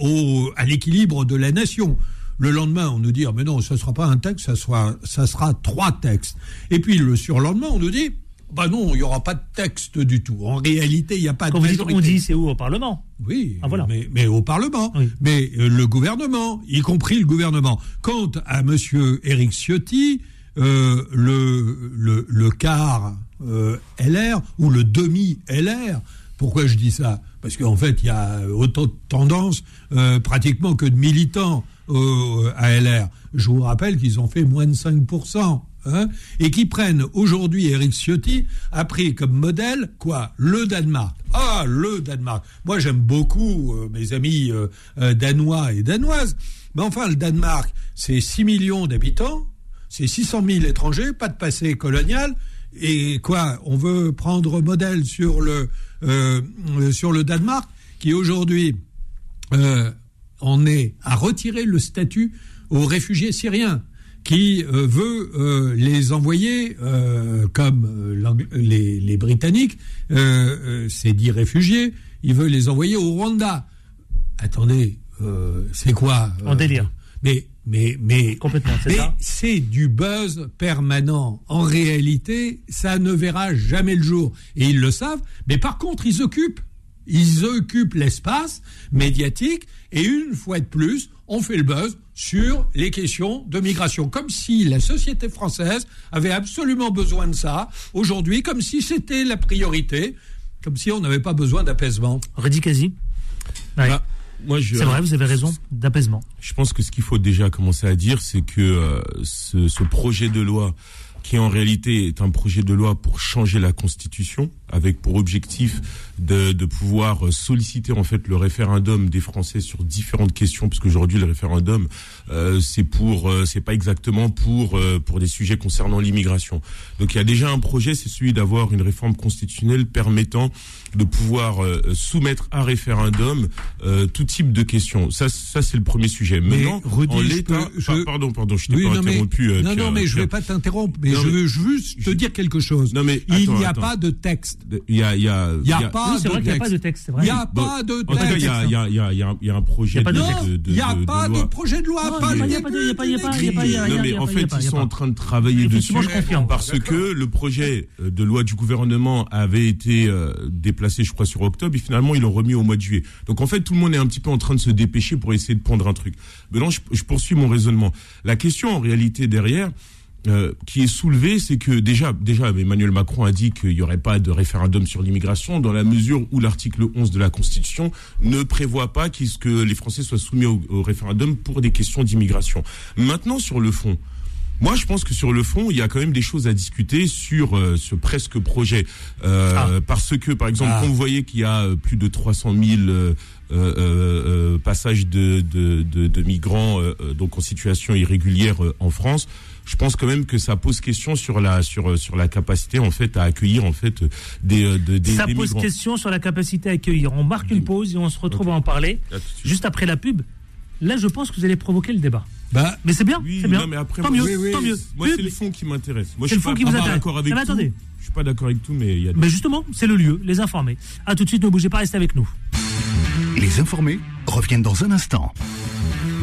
au, à l'équilibre de la nation. Le lendemain, on nous dit, ah, mais non, ce ne sera pas un texte, ça, sera, ça sera trois textes. Et puis le surlendemain, on nous dit, Bah non, il n'y aura pas de texte du tout. En réalité, il n'y a pas Quand de vous dites on dit, c'est où au Parlement? Oui, Ah, voilà. mais, mais au Parlement. Oui. Mais euh, le gouvernement, y compris le gouvernement. Quant à Monsieur Éric Ciotti, euh, le, le, le quart euh, LR ou le demi LR, pourquoi je dis ça? Parce qu'en fait, il y a autant de tendances pratiquement que de militants à LR. Je vous rappelle qu'ils ont fait moins de 5%. Hein, et qui prennent aujourd'hui Éric Ciotti a pris comme modèle quoi le Danemark. Ah le Danemark. Moi j'aime beaucoup euh, mes amis euh, euh, danois et danoises. Mais enfin le Danemark c'est 6 millions d'habitants c'est 600 000 étrangers pas de passé colonial. Et quoi on veut prendre modèle sur le sur le Danemark qui aujourd'hui en est à retirer le statut aux réfugiés syriens, qui euh, veut euh, les envoyer, euh, comme les, les Britanniques, euh, euh, ces dix réfugiés, il veut les envoyer au Rwanda. Attendez, c'est quoi En délire. Mais, mais, mais, Complètement, c'est mais c'est du buzz permanent. En réalité, ça ne verra jamais le jour. Et ils le savent. Mais par contre, ils occupent. Ils occupent l'espace médiatique. Et une fois de plus, on fait le buzz sur les questions de migration. Comme si la société française avait absolument besoin de ça aujourd'hui, comme si c'était la priorité, comme si on n'avait pas besoin d'apaisement. Redis quasi. Ouais. Bah, moi, je, c'est vrai, vous avez raison, d'apaisement. Je pense que ce qu'il faut déjà commencer à dire, c'est que euh, ce, ce projet de loi, qui en réalité est un projet de loi pour changer la Constitution, avec pour objectif de, de pouvoir solliciter en fait le référendum des Français sur différentes questions, parce qu'aujourd'hui le référendum euh, c'est pour, euh, c'est pas exactement pour euh, pour des sujets concernant l'immigration. Donc il y a déjà un projet, c'est celui d'avoir une réforme constitutionnelle permettant de pouvoir euh, soumettre à référendum euh, tout type de questions. Ça, ça c'est le premier sujet. Mais, Rudy, en l'état, je- par- pardon, pardon, je t'ai Oui, pas non, interrompu. euh, non, Pierre- non, mais je Pierre. vais pas t'interrompre. Mais Non, je mais- veux juste te dire quelque chose. Non, mais il attends, n'y a attends. pas de texte. Il y a, il y a, Il n'y a, pas Oui, de vrai n'y a texte. pas de texte, Il n'y a Bon, pas de En tout cas, il texte. y a, il y a, il y a, il y a un- il projet Il y a pas de texte. de, Il n'y a pas de loi. projet de loi. Il y a de pas- il y a pas de- il y a pas- il y a pas- il y a pas- il y a- Non, il mais en il fait, ils il sont pas. en train de travailler dessus je parce que le projet euh, de loi du gouvernement avait été euh, déplacé, je crois, sur octobre et finalement ils l'ont remis au mois de juillet. Donc en fait, tout le monde est un petit peu en train de se dépêcher pour essayer de prendre un truc. Maintenant, je, je poursuis mon raisonnement. La question en réalité derrière. Euh, qui est soulevée, c'est que déjà, déjà, Emmanuel Macron a dit qu'il n'y aurait pas de référendum sur l'immigration dans la mesure où l'article 11 de la Constitution ne prévoit pas qu'il- que les Français soient soumis au, au référendum pour des questions d'immigration. Maintenant, sur le fond, moi, je pense que sur le fond, il y a quand même des choses à discuter sur euh, ce presque projet, Euh, Ah. parce que, par exemple, Ah. quand vous voyez qu'il y a euh, plus de 300 000 euh, passages de, de, de, de migrants donc en situation irrégulière en France, je pense quand même que ça pose question sur la sur euh, sur la capacité en fait à accueillir en fait des euh, de- des, Ça des pose migrants. question sur la capacité à accueillir. On marque une pause et on se retrouve à en parler À juste après la pub. Là, je pense que vous allez provoquer le débat. Bah, Mais c'est bien, Oui, c'est bien. non, mais après, tant moi, mieux, oui, oui. tant mieux. Moi, c'est le fond qui m'intéresse. Moi, C'est je le fond pas, qui vous pas intéresse. d'accord avec Ah, mais tout. attendez. Je suis pas d'accord avec tout, mais il y a. Mais justement, c'est le lieu, les informés. À tout de suite, ne bougez pas, restez avec nous. Les informés reviennent dans un instant.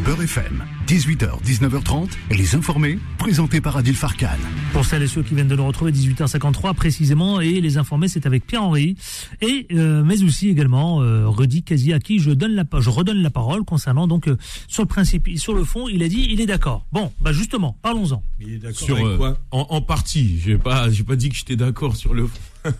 Beurre FM, 18h, 19h30, les informés, présentés par Adil Farkan. Pour celles et ceux qui viennent de nous retrouver 18h53 précisément et les informés c'est avec Pierre-Henri et euh, mais aussi également euh, Rudy Kazi à qui je donne la je redonne la parole concernant donc euh, sur le principe sur le fond il a dit il est d'accord. Bon bah justement parlons-en. il est d'accord sur avec euh, quoi? en, en partie. J'ai pas j'ai pas dit que j'étais d'accord sur le fond. (laughs)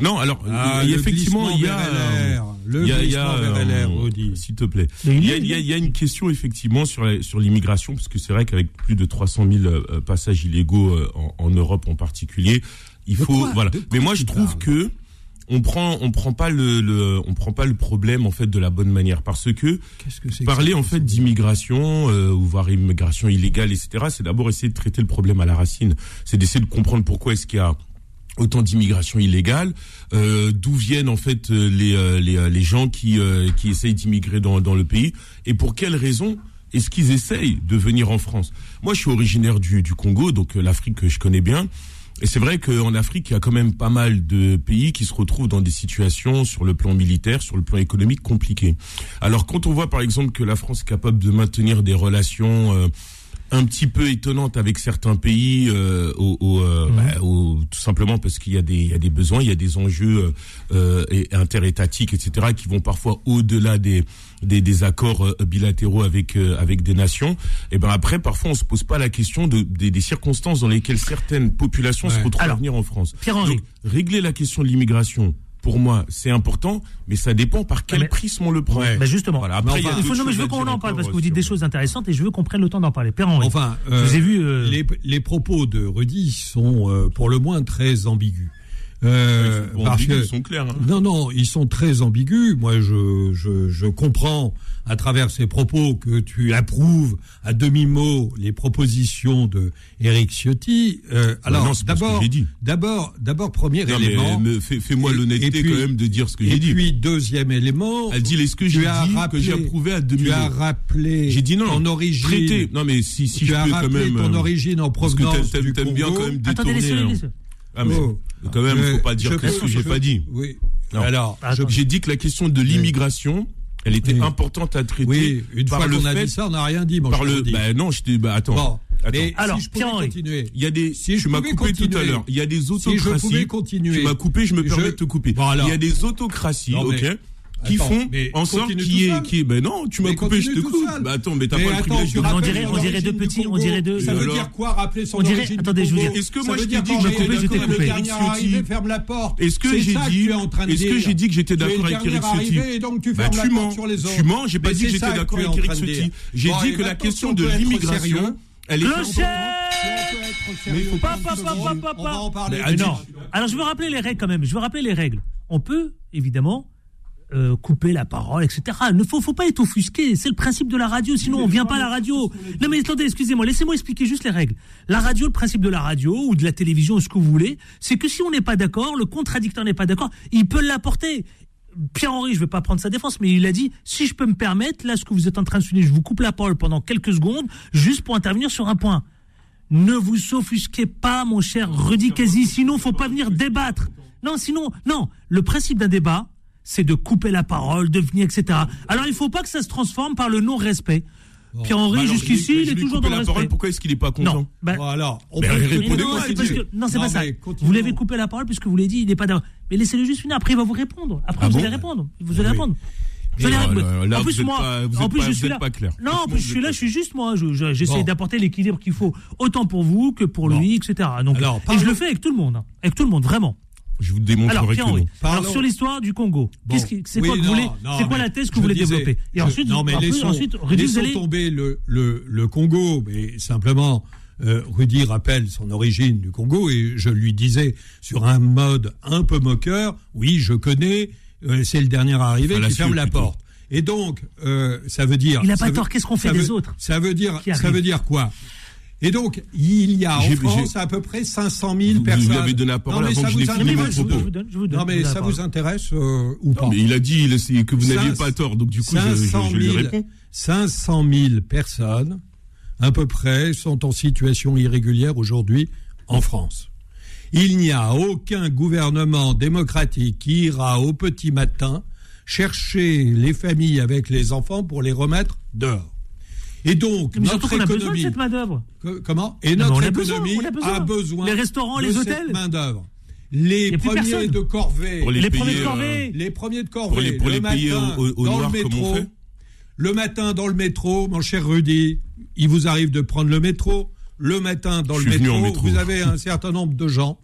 non, alors Ah, il y a le effectivement il y a LR. Le il y a, il y a, euh, s'il te plaît. Il y, a, il y a- il y a une question effectivement sur la- sur l'immigration parce que c'est vrai qu'avec plus de 300 000 euh, passages illégaux euh, en, en Europe en particulier, il De faut quoi? voilà. Mais moi je trouve que on prend on prend pas le, le on prend pas le problème en fait de la bonne manière parce que Parler en fait d'immigration euh, ou voire immigration illégale, etc. C'est d'abord essayer de traiter le problème à la racine. C'est d'essayer de comprendre pourquoi est-ce qu'il y a autant d'immigration illégale, euh, d'où viennent en fait euh, les euh, les, euh, les gens qui qui essayent d'immigrer dans dans le pays et pour quelles raisons est-ce qu'ils essayent de venir en France? Moi, je suis originaire du du Congo, donc l'Afrique que je connais bien. Et c'est vrai qu'en Afrique, il y a quand même pas mal de pays qui se retrouvent dans des situations sur le plan militaire, sur le plan économique compliquées. Alors quand on voit par exemple que la France est capable de maintenir des relations euh, un petit peu étonnante avec certains pays, euh, au, euh, Mhm. bah, au- tout simplement parce qu'il y a des, il y a des besoins, il y a des enjeux euh, et interétatiques, etc., qui vont parfois au-delà des, des, des accords euh, bilatéraux avec euh, avec des nations. Et ben après, parfois, on se pose pas la question de, des, des circonstances dans lesquelles certaines populations se retrouvent Alors, à venir en France. Pierre-Henri. Donc, régler la question de l'immigration. Pour moi, c'est important, mais ça dépend par quel mais- prisme on le prend. Justement. Voilà. Après, Mais il enfin, faut, non, mais je veux qu'on en parle parce que vous dites des choses intéressantes et je veux qu'on prenne le temps d'en parler. Père Henri. Enfin, je vous ai euh, vu. euh, les, les propos de Rudy sont euh, pour le moins très ambigus. Euh, Bon, parce ils que sont clairs. hein. non, non, ils sont très ambigus. Moi, je, je, je comprends à travers ces propos que tu approuves à demi-mot les propositions de Eric Ciotti. Euh, alors, ce d'abord, d'abord, d'abord, premier Non, élément. me- fais- fais-moi Et- et l'honnêteté quand même de dire ce que j'ai et dit. puis, deuxième élément. Elle dit est-ce que tu j'ai as dit rappelé- que j'ai approuvé à demi Tu as rappelé J'ai dit non. ton origine. Traité. Non mais si si tu je as peux quand rappelé même. ton euh, origine en parce que provenance t'aimes- bien quand même Attendez, détourner. laissez-le. hein. laissez-le. Ah mais Oh. Quand même, Je- faut pas dire je qu'est-ce peux- que j'ai je- pas dit. Oui. Non. Alors, je-. J'ai dit que la question de l'immigration, elle était Oui. importante à traiter. oui, une par fois le qu'on a fait, dit ça, on n'a rien dit. Mon par cher le. Bah non, je t'ai. Bah attends. Bon, Attends. mais Alors, si je pouvais continuer. Il y a des. Si je tu m'as pouvais coupé tout à continuer. l'heure. Il y a des Si je autocraties. pouvais continuer. Tu m'as coupé, je me Je- permets de te couper. Bon, alors. Il y a des autocraties, Non, mais- ok, qui Attends, font en sorte qui est, qui. Ben non, tu m'as coupé, je te coupe. Bah attends, mais t'as pas le privilège de. on dirait- on dirait deux petits- on dirait deux- Ça veut dire quoi rappeler son On dirait- attendez, je vous dis- Est-ce que moi je dire t'ai dit que j'étais d'accord avec Ciotti ferme la porte. Est-ce que j'ai dit Est-ce que dire. j'ai dit que j'étais d'accord avec tu Bah, tu mens. Tu mens, j'ai pas dit que j'étais d'accord avec Eric dire. J'ai dit que la question de l'immigration, elle est. Mais non. Alors je veux rappeler les règles quand même. Je veux rappeler les règles. On peut évidemment euh, couper la parole, etc. Ne faut, pas être offusqué. C'est le principe de la radio. Sinon, on vient pas à la radio. Non mais attendez, excusez-moi. Laissez-moi expliquer juste les règles. La radio, le principe de la radio ou de la télévision, ce que vous voulez, c'est que si on n'est pas d'accord, le contradicteur n'est pas d'accord, il peut l'apporter. Pierre-Henri, je ne vais pas prendre sa défense, mais il a dit si je peux me permettre, là, ce que vous êtes en train de souligner, je vous coupe la parole pendant quelques secondes, juste pour intervenir sur un point. Ne vous offusquez pas, mon cher Rudy Kazi, sinon faut pas venir débattre. Non, sinon, non. Le principe d'un débat, c'est de couper la parole, de venir, etc. Alors il faut pas que ça se transforme par le non-respect. Pierre-Henri, Bah jusqu'ici, il est toujours dans le parole, respect. Pourquoi est-ce qu'il est pas content Non, bah, alors, on peut continuer. non, c'est pas ça. Vous l'avez coupé la parole puisque vous l'avez dit, il n'est pas d'accord. Mais laissez-le juste finir. Après, il va vous répondre. Après, Ah vous bon allez répondre. Vous allez Oui. répondre. Vous allez Oh répondre. là en plus, moi, pas- en plus, pas- je suis là. pas clair. Non, en plus, je suis là, je suis juste moi. Je- je- J'essaie d'apporter l'équilibre qu'il faut, autant pour vous que pour lui, etc. Donc, et je le fais avec tout le monde. hein. Avec tout le monde, vraiment. Je vous démontrerai Alors, que Pierre-Henri, non. alors sur l'histoire du Congo, Bon. qui- c'est Oui, quoi que vous non, voulez, non, c'est quoi la thèse que vous voulez disais, développer Et je- ensuite, non, mais après, laissons, ensuite, Rudy, vous laissons allez. tomber le, le, le Congo, mais simplement, euh, Rudy rappelle son origine du Congo et je lui disais sur un mode un peu moqueur, oui, je connais, euh, c'est le dernier arrivé qui Fallacieux, ferme la plutôt. porte. Et donc, euh, ça veut dire. Il a ça pas veut- tort, qu'est-ce qu'on fait des veut- autres Ça veut dire, qui ça veut dire quoi? Et donc, il y a en France à peu près 500 000 Vous- personnes. Vous lui avez donné la parole Non, mais avant ça que je mais mon propos. je vous donne- je vous donne Non, mais ça parole. vous intéresse euh, ou pas mais il a dit il a- que vous n'aviez pas tort, donc du coup, je, je- 500 je lui 000, réponds. 500 000 personnes, à peu près, sont en situation irrégulière aujourd'hui en France. Il n'y a aucun gouvernement démocratique qui ira au petit matin chercher les familles avec les enfants pour les remettre dehors. Et donc, Mais surtout notre qu'on a besoin de économie, cette main-d'œuvre. que- comment? Et notre on a besoin, économie on a besoin. a besoin Les restaurants, de les cette hôtels. main d'œuvre. Les premiers de corvée, Pour les, Les payer, premiers de euh, corvée. les premiers de Pour corvée, les- pour le les payer matin, au- au dans noir, le on métro, fait? Le matin dans le métro, mon cher Rudy, il vous arrive de prendre le métro. Le matin dans le métro, vous avez un certain nombre de gens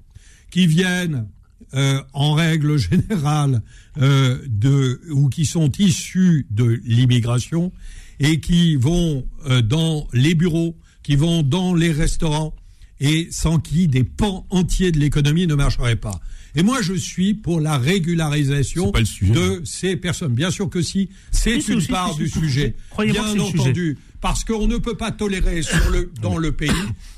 qui viennent euh, en règle générale euh, de ou qui sont issus de l'immigration et qui vont euh, dans les bureaux, qui vont dans les restaurants et sans qui des pans entiers de l'économie ne marcheraient pas. Et moi, je suis pour la régularisation sujet. de ces personnes. Bien sûr que si, c'est une aussi- part du sujet. Bien entendu, parce qu'on ne peut pas tolérer sur le, dans le pays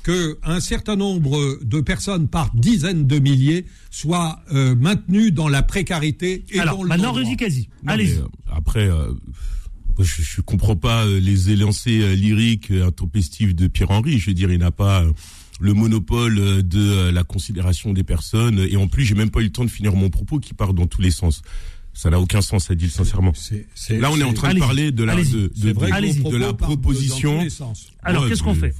que un certain nombre de personnes, par dizaines de milliers, soient euh, maintenues dans la précarité et Alors, dans le maintenant, Allez-y. euh, après, euh, je, je comprends pas euh, les élancés euh, lyriques euh, intempestifs de Pierre Henry. Je veux dire, il n'a pas le monopole de la considération des personnes. Et en plus, j'ai même pas eu le temps de finir mon propos qui part dans tous les sens. Ça n'a aucun sens à dire sincèrement. Là, on est en train de parler de la, de, de, de, la proposition. Alors, qu'est-ce qu'on fait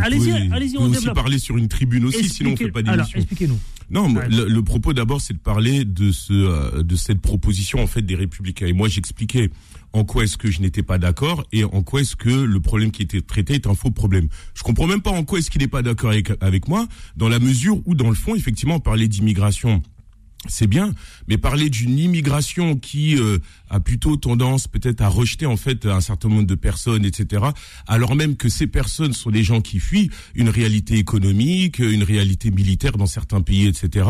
Allez-y, allez-y, on aussi parler sur une tribune aussi, sinon on fait pas d'émission. Alors, expliquez-nous. Non, le, propos d'abord, c'est de parler de ce, euh, de cette proposition en fait des Républicains. Et moi, j'expliquais en quoi est-ce que je n'étais pas d'accord et en quoi est-ce que le problème qui était traité est un faux problème. Je comprends même pas en quoi est-ce qu'il n'est pas d'accord avec, avec moi, dans la mesure où, dans le fond, effectivement, on parlait d'immigration c'est bien, mais parler d'une immigration qui euh, a plutôt tendance peut-être à rejeter en fait un certain nombre de personnes, etc. Alors même que ces personnes sont des gens qui fuient une réalité économique, une réalité militaire dans certains pays, etc.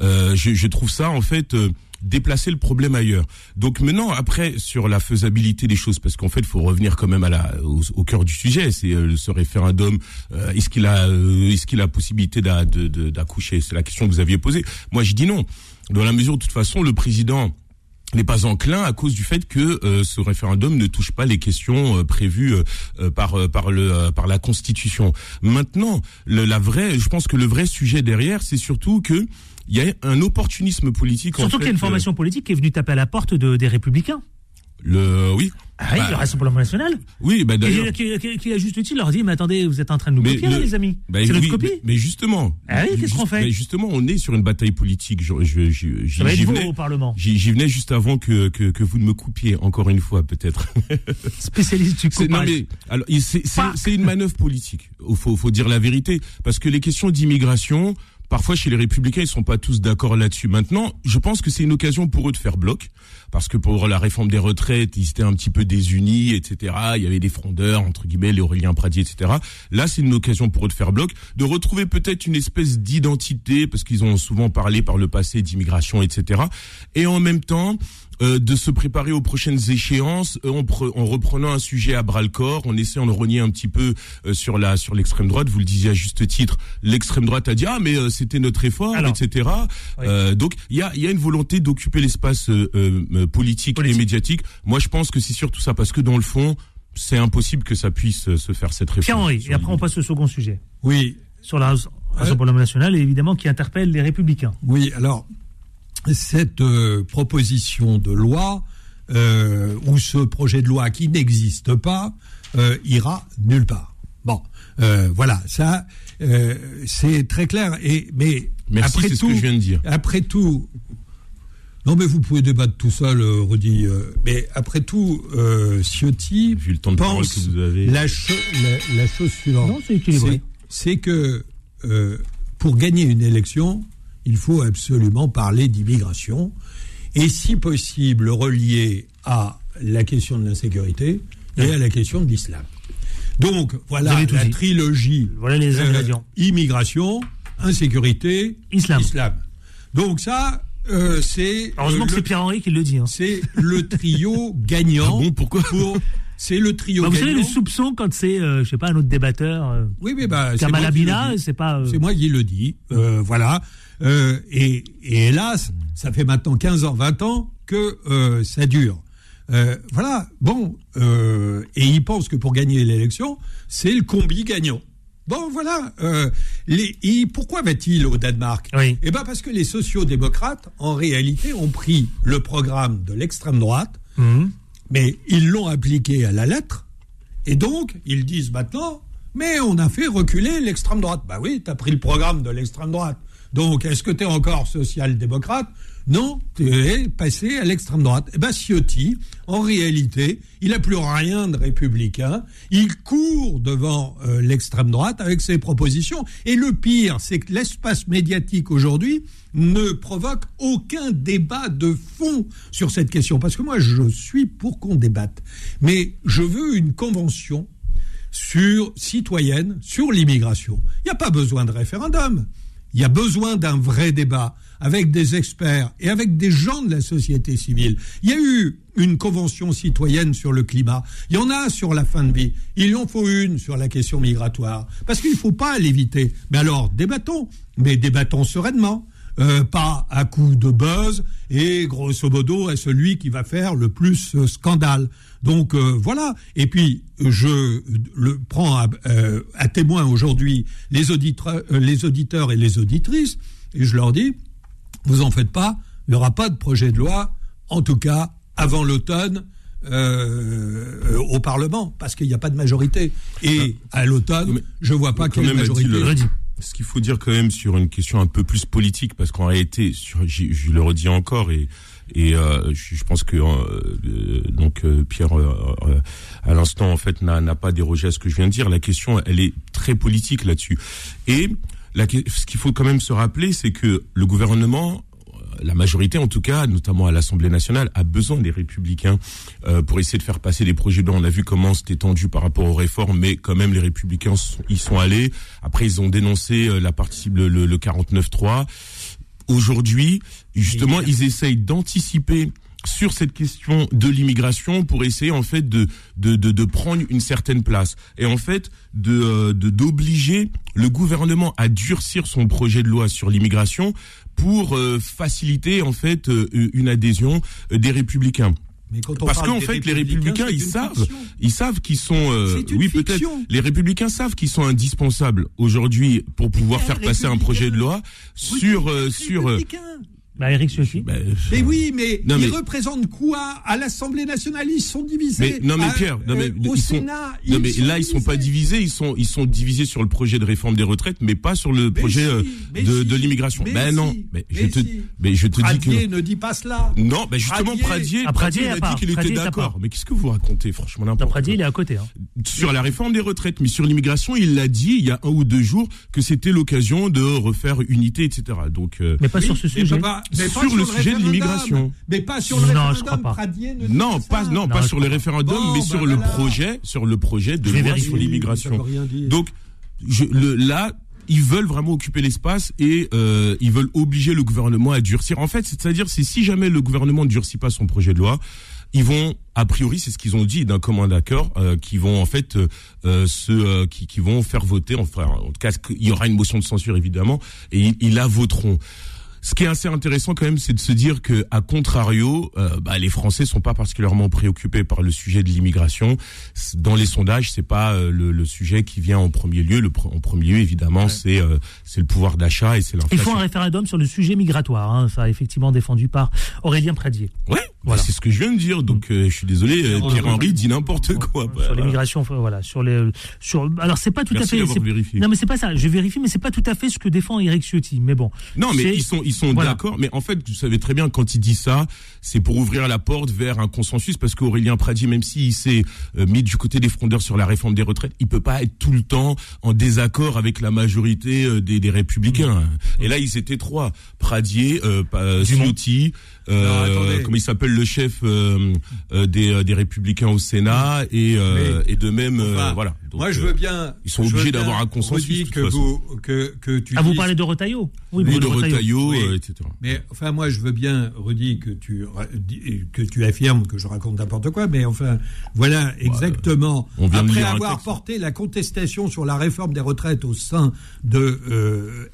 Euh, je, je, trouve ça en fait euh, déplacer le problème ailleurs. Donc maintenant, après, sur la faisabilité des choses, parce qu'en fait, il faut revenir quand même à la, au, cœur du sujet, c'est euh, ce référendum, euh, est-ce qu'il a, est-ce qu'il a possibilité d'accoucher? C'est la question que vous aviez posée. Moi, je dis non dans la mesure où de toute façon le président n'est pas enclin à cause du fait que euh, ce référendum ne touche pas les questions euh, prévues euh, par par le par la Constitution. Maintenant, la vraie, je pense que le vrai sujet derrière, c'est surtout que il y a un opportunisme politique. Surtout qu'il y a une formation politique qui est venue taper à la porte de, des Républicains. Le oui. Ah oui, bah, le Rassemblement National. Oui, bah d'ailleurs. Qui, qui, qui, a juste utile leur dit, mais attendez, vous êtes en train de nous copier, les amis. Bah, c'est notre copie. Mais, justement. Ah oui, qu'est-ce qu'on fait Justement, on est sur une bataille politique. Je, je, je, Ça va être venais, au Parlement. J'y venais juste avant que, que, que vous ne me coupiez, encore une fois, peut-être. (laughs) Spécialiste du coupage. Non, mais, alors, c'est une manœuvre politique. Il faut, faut dire la vérité. Parce que les questions d'immigration, Parfois, chez les Républicains, ils sont pas tous d'accord là-dessus. Maintenant, je pense que c'est une occasion pour eux de faire bloc, parce que pour la réforme des retraites, ils étaient un petit peu désunis, etc. Il y avait des frondeurs, entre guillemets, les Aurélien Pradier, etc. Là, c'est une occasion pour eux de faire bloc, de retrouver peut-être une espèce d'identité, parce qu'ils ont souvent parlé par le passé d'immigration, etc. Et en même temps, euh, de se préparer aux prochaines échéances euh, en, en, reprenant un sujet à bras le corps, en essayant de renier un petit peu euh, sur la sur l'extrême droite. Vous le disiez à juste titre, l'extrême droite a dit ah mais c'était notre effort, etc. donc il y a il y a une volonté d'occuper l'espace politique, et médiatique. Moi je pense que c'est surtout ça parce que dans le fond c'est impossible que ça puisse se faire cette réforme. Pierre-Henri, et après on passe au second sujet. Oui. Sur la Rassemblement national et évidemment qui interpelle les républicains. Oui, alors cette euh, proposition de loi euh, ou ce projet de loi qui n'existe pas euh, ira nulle part. Bon, voilà, ça c'est très clair. Et mais Merci, après tout, ce que je viens de dire. Après tout, non mais vous pouvez débattre tout seul, Rudy. mais après tout, Ciotti Vu le temps de pense que vous avez... la, la, la, chose suivante. C'est que pour gagner une élection, il faut absolument parler d'immigration et si possible relier à la question de l'insécurité et à la question de l'islam. Donc voilà la trilogie. Voilà les euh, ingrédients. immigration, insécurité, islam. Donc ça, euh, c'est. Heureusement que c'est Pierre-Henri qui le dit. Hein. C'est le trio gagnant. (laughs) Ah bon, pourquoi C'est le trio. Bah, vous savez le soupçon quand c'est, euh, je sais pas, un autre débatteur. oui, mais bah, Kamal Abina, c'est pas. C'est moi qui le dis. voilà. Euh, et, hélas, ça fait maintenant 15 ans, 20 ans que euh, ça dure. Euh, voilà, bon, et il pense que pour gagner l'élection, c'est le combi gagnant. Bon, voilà. les, et pourquoi va-t-il au Danemark? Oui. Eh bien, parce que les sociaux-démocrates, en réalité, ont pris le programme de l'extrême droite, mhm. mais ils l'ont appliqué à la lettre, et donc, ils disent maintenant, mais on a fait reculer l'extrême droite. Bah oui, tu as pris le programme de l'extrême droite. Donc, est-ce que tu es encore social-démocrate? Non, tu es passé à l'extrême droite. Eh bien, Ciotti, en réalité, il n'a plus rien de républicain. Il court devant euh, l'extrême droite avec ses propositions. Et le pire, c'est que l'espace médiatique aujourd'hui ne provoque aucun débat de fond sur cette question. Parce que moi, je suis pour qu'on débatte. Mais je veux une convention sur citoyenne sur l'immigration. Il n'y a pas besoin de référendum. Il y a besoin d'un vrai débat avec des experts et avec des gens de la société civile. Il y a eu une convention citoyenne sur le climat. Il y en a sur la fin de vie. Il en faut une sur la question migratoire. Parce qu'il ne faut pas l'éviter. Mais alors, débattons. Mais débattons sereinement. Euh, pas à coup de buzz et grosso modo à celui qui va faire le plus euh, scandale. Donc euh, voilà. Et puis je le prends à, à témoin aujourd'hui les auditeurs, les auditeurs et les auditrices et je leur dis vous en faites pas, il n'y aura pas de projet de loi en tout cas avant l'automne. Euh, au Parlement parce qu'il n'y a pas de majorité et ah. à l'automne je vois pas quelle majorité ce qu'il faut dire quand même sur une question un peu plus politique parce qu'en réalité je le redis encore et et euh, je, pense que euh, donc euh, Pierre à l'instant en fait n'a pas dérogé à ce que je viens de dire. La question elle est très politique là-dessus. Et ce qu'il faut quand même se rappeler, c'est que le gouvernement la majorité en tout cas, notamment à l'Assemblée nationale, a besoin des républicains euh, pour essayer de faire passer des projets de loi. On a vu comment c'était tendu par rapport aux réformes, mais quand même les républicains y sont allés. Après, ils ont dénoncé la partie le, le, le 49-3. Aujourd'hui, justement, ils essayent d'anticiper sur cette question de l'immigration pour essayer en fait de de, de, prendre une certaine place et en fait de euh, d'obliger le gouvernement à durcir son projet de loi sur l'immigration pour euh, faciliter en fait euh, une adhésion des républicains. Parce qu'en fait, les républicains, ils savent, ils savent qu'ils sont, euh, oui peut-être, les républicains savent qu'ils sont indispensables aujourd'hui pour pouvoir faire passer un projet de loi sur euh, sur. Euh, bah, Eric Ciotti. Bah, mais oui, mais ils représentent quoi à l'Assemblée nationale Ils sont divisés. non mais Pierre, non mais au Sénat, non mais là ils sont pas divisés, ils sont ils sont divisés sur le projet de réforme des retraites, mais pas sur le projet de, de l'immigration. Ben non, mais, je te mais je te dis que ne dit pas cela. Non, ben justement Pradier, ah, Pradier, a dit qu'il était d'accord. Mais qu'est-ce que vous racontez franchement n'importe Pradier, il est à côté. Hein. Sur la réforme des retraites, mais sur l'immigration, il l'a dit il y a un ou deux jours que c'était l'occasion de refaire unité, etc. Donc. Mais pas sur ce sujet. Sur le sujet de l'immigration. Mais pas sur le non, référendum. Pas. non, pas, non, pas sur les référendums, mais bah sur le projet, sur le projet de loi sur l'immigration. Donc, je, le, là, ils veulent vraiment occuper l'espace et euh, ils veulent obliger le gouvernement à durcir. En fait, c'est-à-dire, c'est si jamais le gouvernement ne durcit pas son projet de loi, ils vont, a priori, c'est ce qu'ils ont dit d'un commun d'accord, euh, qui vont en fait euh, se, euh, qui, qui, vont faire voter. Enfin, en tout cas, il y aura une motion de censure évidemment, et ils, ils la voteront. Ce qui est assez intéressant quand même, c'est de se dire que, à contrario, euh, bah, les Français sont pas particulièrement préoccupés par le sujet de l'immigration. Dans les sondages, c'est pas euh, le, le, sujet qui vient en premier lieu. Le en premier lieu, évidemment, c'est euh, c'est le pouvoir d'achat et c'est l'inflation. Il faut un référendum sur le sujet migratoire. Hein, ça, effectivement défendu par Aurélien Pradier. Ouais. Voilà. C'est ce que je viens de dire. Donc, je suis désolé, Pierre Henry dit n'importe quoi. Sur l'immigration, voilà, sur les, sur. Alors, c'est pas tout à fait. Non, mais c'est pas ça. Je vérifie, mais c'est pas tout à fait ce que défend Eric Ciotti. Mais bon. Non, mais ils sont ils sont d'accord, mais en fait, vous savez très bien quand il dit ça, c'est pour ouvrir la porte vers un consensus, parce qu'Aurélien Pradier, même s'il s'est euh, mis du côté des frondeurs sur la réforme des retraites, il peut pas être tout le temps en désaccord avec la majorité euh, des, des républicains. Et là, ils étaient trois Pradier, euh, Ciotti, euh, comment il s'appelle le chef euh, euh, des, des républicains au Sénat et, et de même voilà. Moi je veux bien. Ils sont obligés d'avoir un consensus. Que vous que que tu. Ah vous parlez de Retailleau. Oui, de Retailleau, etc. Mais enfin moi je veux bien redire que tu que tu affirmes que je raconte n'importe quoi, mais enfin voilà exactement. Après avoir porté la contestation sur la réforme des retraites au sein de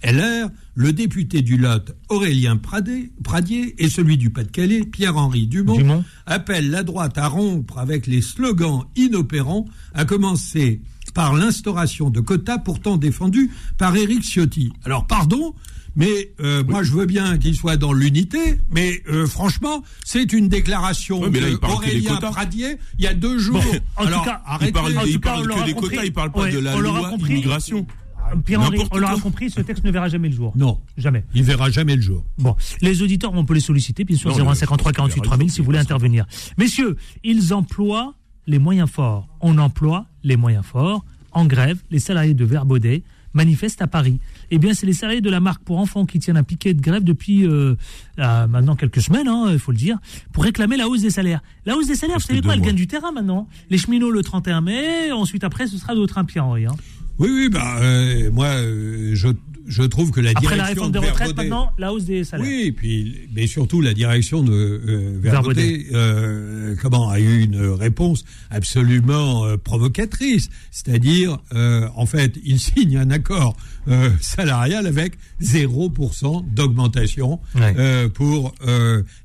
LR le député du Lot, Aurélien Pradier, et celui du Pas-de-Calais, Pierre-Henri Dumont, appellent la droite à rompre avec les slogans inopérants, à commencer par l'instauration de quotas pourtant défendus par Éric Ciotti. Alors pardon, mais euh, moi je veux bien qu'il soit dans l'unité, mais euh, franchement, c'est une déclaration d'Aurélien Pradier il y a deux jours. en tout cas, il parle, que des quotas, il parle pas de la loi immigration. Pierre-Henri, on l'aura compris, ce texte ne verra jamais le jour. Non. Jamais. Il verra jamais le jour. Bon. Les auditeurs, on peut les solliciter, bien sûr, 0153 48 3000 si vous voulez intervenir. Messieurs, ils emploient les moyens forts. On emploie les moyens forts. En grève, les salariés de Verbaudet manifestent à Paris. Eh bien, c'est les salariés de la marque pour enfants qui tiennent un piquet de grève depuis euh, maintenant quelques semaines, hein, il faut le dire, pour réclamer la hausse des salaires. La hausse des salaires, vous savez quoi, elle gagne du terrain maintenant. Les cheminots le 31 mai, ensuite après, ce sera d'autres impies, Henri. Hein. Oui, oui, bah, euh, moi, euh, je, je trouve que la Après direction. la réforme des retraites, maintenant, la hausse des salaires. Oui, puis, mais surtout, la direction de euh, Verbaudet, euh, comment, a eu une réponse absolument euh, provocatrice. C'est-à-dire, en fait, il signe un accord salarial avec 0% d'augmentation pour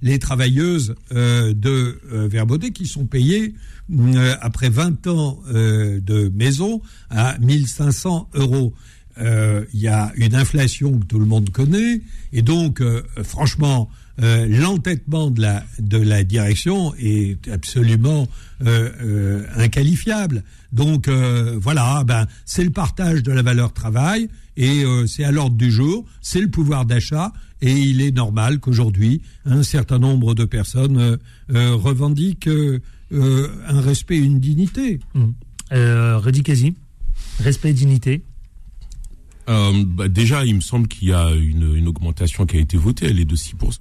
les travailleuses de Verbaudet qui sont payées euh, après 20 ans euh, de maison à 1500 euros. Euh, y a une inflation que tout le monde connaît, et donc, franchement, euh, l'entêtement de la, de la direction est absolument euh, euh, inqualifiable. Donc voilà, ben, c'est le partage de la valeur travail et c'est à l'ordre du jour, c'est le pouvoir d'achat et il est normal qu'aujourd'hui un certain nombre de personnes revendiquent un respect et une dignité. Mmh. Quasi, respect et dignité. Bah déjà, il me semble qu'il y a une, une, augmentation qui a été votée, elle est de 6%.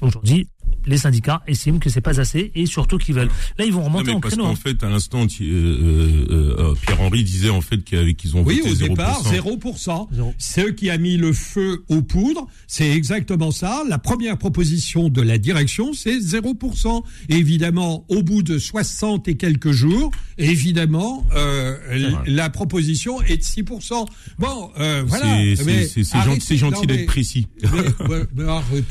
Aujourd'hui, les syndicats estiment que c'est pas assez et surtout qu'ils veulent. Là, ils vont remonter en parce qu'en fait, à l'instant, euh, euh, euh, Pierre-Henri disait en fait qu'ils ont oui, voté au départ 0%. Ce qui a mis le feu aux poudres, c'est exactement ça. La première proposition de la direction, c'est 0%. évidemment, au bout de 60 et quelques jours, évidemment, la proposition est de 6%. Bon, voilà. C'est gentil, d'être précis.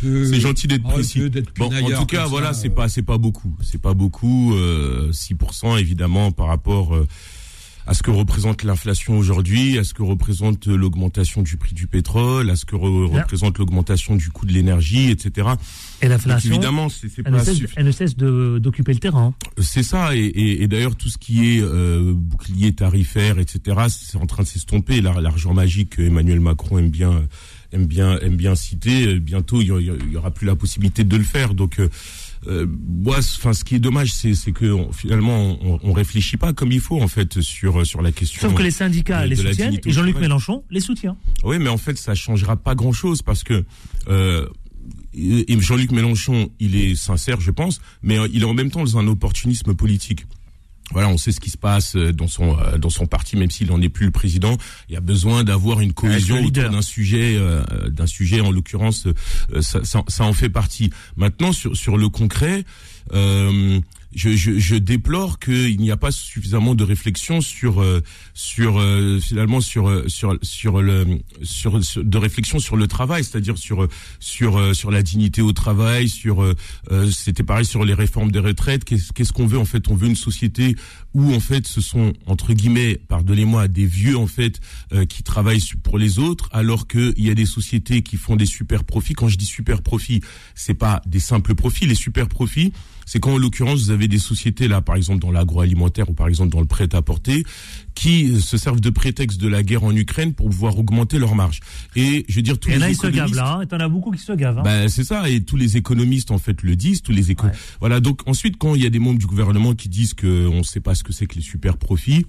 c'est gentil d'être précis. Bon, en tout cas, voilà, c'est pas c'est pas beaucoup, c'est pas beaucoup, euh, 6% évidemment par rapport euh, à ce que représente l'inflation aujourd'hui, à ce que représente l'augmentation du prix du pétrole, à ce que représente l'augmentation du coût de l'énergie, etc. Et l'inflation, évidemment, c'est elle, pas elle, ne cesse d'occuper le terrain. C'est ça, et, et, et d'ailleurs tout ce qui est euh, bouclier tarifaire, etc. C'est en train de s'estomper. L'argent magique que Emmanuel Macron aime bien aime bien aime bien citer. Euh, bientôt, il y, aura plus la possibilité de le faire. Donc euh, euh, moi, enfin, ce qui est dommage, c'est que finalement, on, on réfléchit pas comme il faut en fait sur sur la question. Sauf que les syndicats les soutiennent et Jean-Luc Mélenchon les soutient. Oui, mais en fait, ça changera pas grand-chose parce que euh, Jean-Luc Mélenchon, il est sincère, je pense, mais il est en même temps dans un opportunisme politique voilà, on sait ce qui se passe euh, dans son euh, dans son parti, même s'il n'en est plus le président. Il y a besoin d'avoir une cohésion autour d'un sujet, euh, d'un sujet en l'occurrence, ça, ça, ça, en fait partie. Maintenant, sur sur le concret, euh, je, je, je déplore qu'il n'y a pas suffisamment de réflexion sur euh, sur euh, finalement sur euh, sur sur le sur, de réflexion sur le travail, c'est-à-dire sur sur sur la dignité au travail, sur c'était pareil sur les réformes des retraites. Qu'est-ce qu'est-ce qu'on veut en fait? On veut une société où en fait ce sont entre guillemets, pardonnez-moi, des vieux en fait qui travaillent pour les autres, alors qu'il y a des sociétés qui font des super profits. Quand je dis super profits, c'est pas des simples profits. Les super profits, c'est quand en l'occurrence vous avez des sociétés là, par exemple dans l'agroalimentaire ou par exemple dans le prêt-à-porter, qui se servent de prétexte de la guerre en Ukraine pour pouvoir augmenter leurs marges. Et je veux dire tous et les là, économistes. Ils se gavent là, hein, en as beaucoup qui se gavent. Hein. Ben, c'est ça, et tous les économistes en fait le disent, tous les éco Voilà, donc ensuite quand il y a des membres du gouvernement qui disent qu'on ne sait pas ce que c'est que les super profits,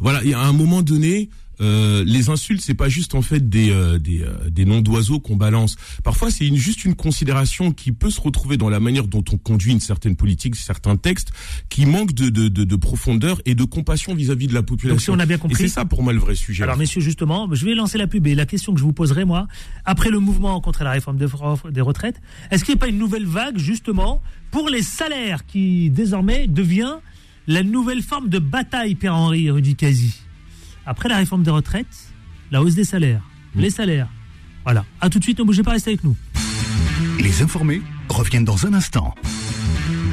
voilà, il y a un moment donné, euh, les insultes, c'est pas juste en fait des euh, des, euh, des, noms d'oiseaux qu'on balance. Parfois, c'est une, juste une considération qui peut se retrouver dans la manière dont on conduit une certaine politique, certains textes, qui manquent de, de, de, de profondeur et de compassion vis-à-vis de la population. Donc, si on a bien compris. c'est ça pour moi le vrai sujet. Alors, messieurs, justement, je vais lancer la pub et la question que je vous poserai moi, après le mouvement contre la réforme des retraites, est-ce qu'il n'y a pas une nouvelle vague justement pour les salaires qui désormais devient la nouvelle forme de bataille, Pierre-Henri Rudicasi? Après la réforme des retraites, la hausse des salaires, mmh. les salaires. Voilà. À tout de suite, ne bougez pas, restez avec nous. Les informés reviennent dans un instant.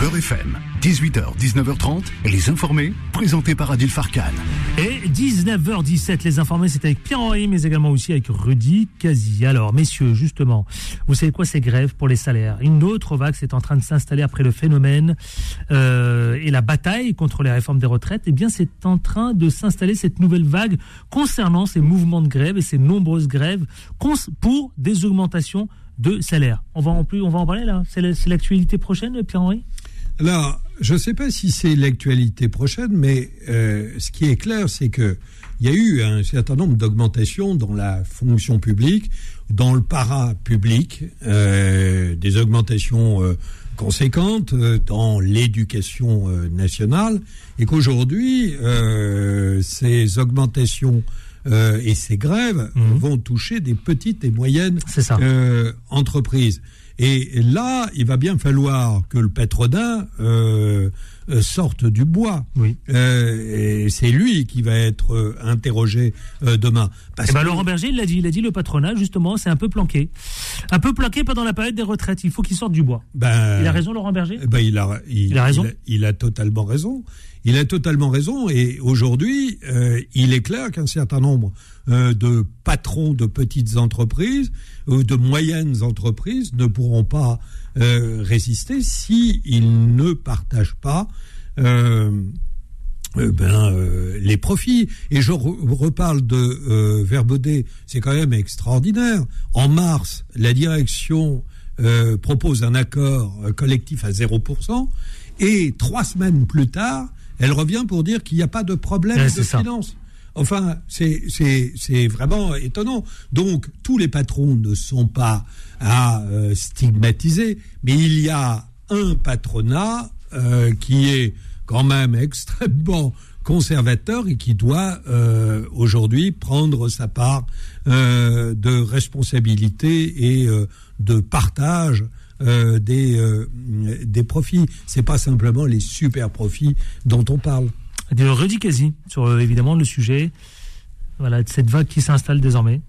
Beurre FM, 18h, 19h30, les informés, présentés par Adil Farkan. Et 19h17, les informés, c'est avec Pierre-Henri, mais également aussi avec Rudy Kazi. Alors, messieurs, justement, vous savez quoi, ces grèves pour les salaires Une autre vague c'est en train de s'installer après le phénomène euh, et la bataille contre les réformes des retraites. Eh bien, c'est en train de s'installer cette nouvelle vague concernant ces mouvements de grève et ces nombreuses grèves pour des augmentations de salaires. On va en plus, on va en parler là. C'est l'actualité prochaine, Pierre-Henri alors, je ne sais pas si c'est l'actualité prochaine, mais euh, ce qui est clair, c'est que il y a eu un certain nombre d'augmentations dans la fonction publique, dans le para-public, euh, des augmentations euh, conséquentes dans l'éducation nationale, et qu'aujourd'hui, ces augmentations et ces grèves mmh. vont toucher des petites et moyennes entreprises. Et là, il va bien falloir que le patronat euh, euh, sorte du bois. Oui. Euh, et c'est lui qui va être euh, interrogé demain. Parce Eh ben, que- Laurent Berger, il l'a dit, il a dit le patronat, justement, c'est un peu planqué. Un peu planqué pendant la période des retraites. Il faut qu'il sorte du bois. ben, Il a raison, Laurent Berger Eh ben, il, a, il, Il a raison. Il, il a totalement raison. Il a totalement raison. Et aujourd'hui, euh, il est clair qu'un certain nombre euh, de patrons de petites entreprises ou de moyennes entreprises ne pourront pas euh, résister si ils ne partagent pas. euh, euh, ben, euh, les profits. Et je re- reparle de euh, Verbaudet, c'est quand même extraordinaire. En mars, la direction euh, propose un accord euh, collectif à 0%, et trois semaines plus tard, elle revient pour dire qu'il n'y a pas de problème Ouais, de finance. Enfin, c'est vraiment étonnant. Donc, tous les patrons ne sont pas à euh, stigmatiser, mais il y a un patronat euh, qui est quand même extrêmement conservateur et qui doit euh, aujourd'hui prendre sa part de responsabilité et de partage des des profits. C'est pas simplement les super profits dont on parle. De Rudy sur euh, évidemment le sujet voilà, de cette vague qui s'installe désormais.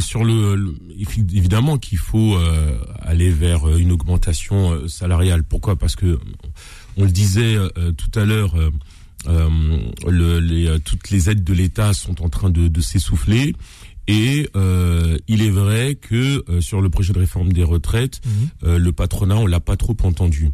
Sur le, évidemment qu'il faut euh, aller vers euh, une augmentation salariale. Pourquoi? Parce que on le disait tout à l'heure, toutes les aides de l'État sont en train de s'essouffler. Et euh, il est vrai que euh, sur le projet de réforme des retraites, euh, le patronat, on l'a pas trop entendu.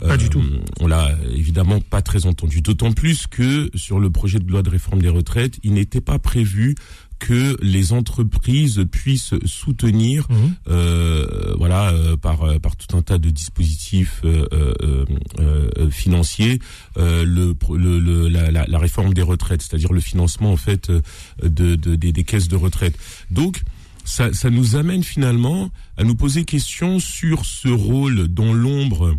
Pas du tout. On l'a évidemment pas très entendu. D'autant plus que sur le projet de loi de réforme des retraites, il n'était pas prévu que les entreprises puissent soutenir, Mhm. euh, voilà, euh, par euh, par tout un tas de dispositifs euh, euh, euh, financiers, euh, le, le, le- la, la, réforme des retraites, c'est-à-dire le financement en fait de, de des, des caisses de retraite. Donc ça, ça nous amène finalement à nous poser question sur ce rôle dans l'ombre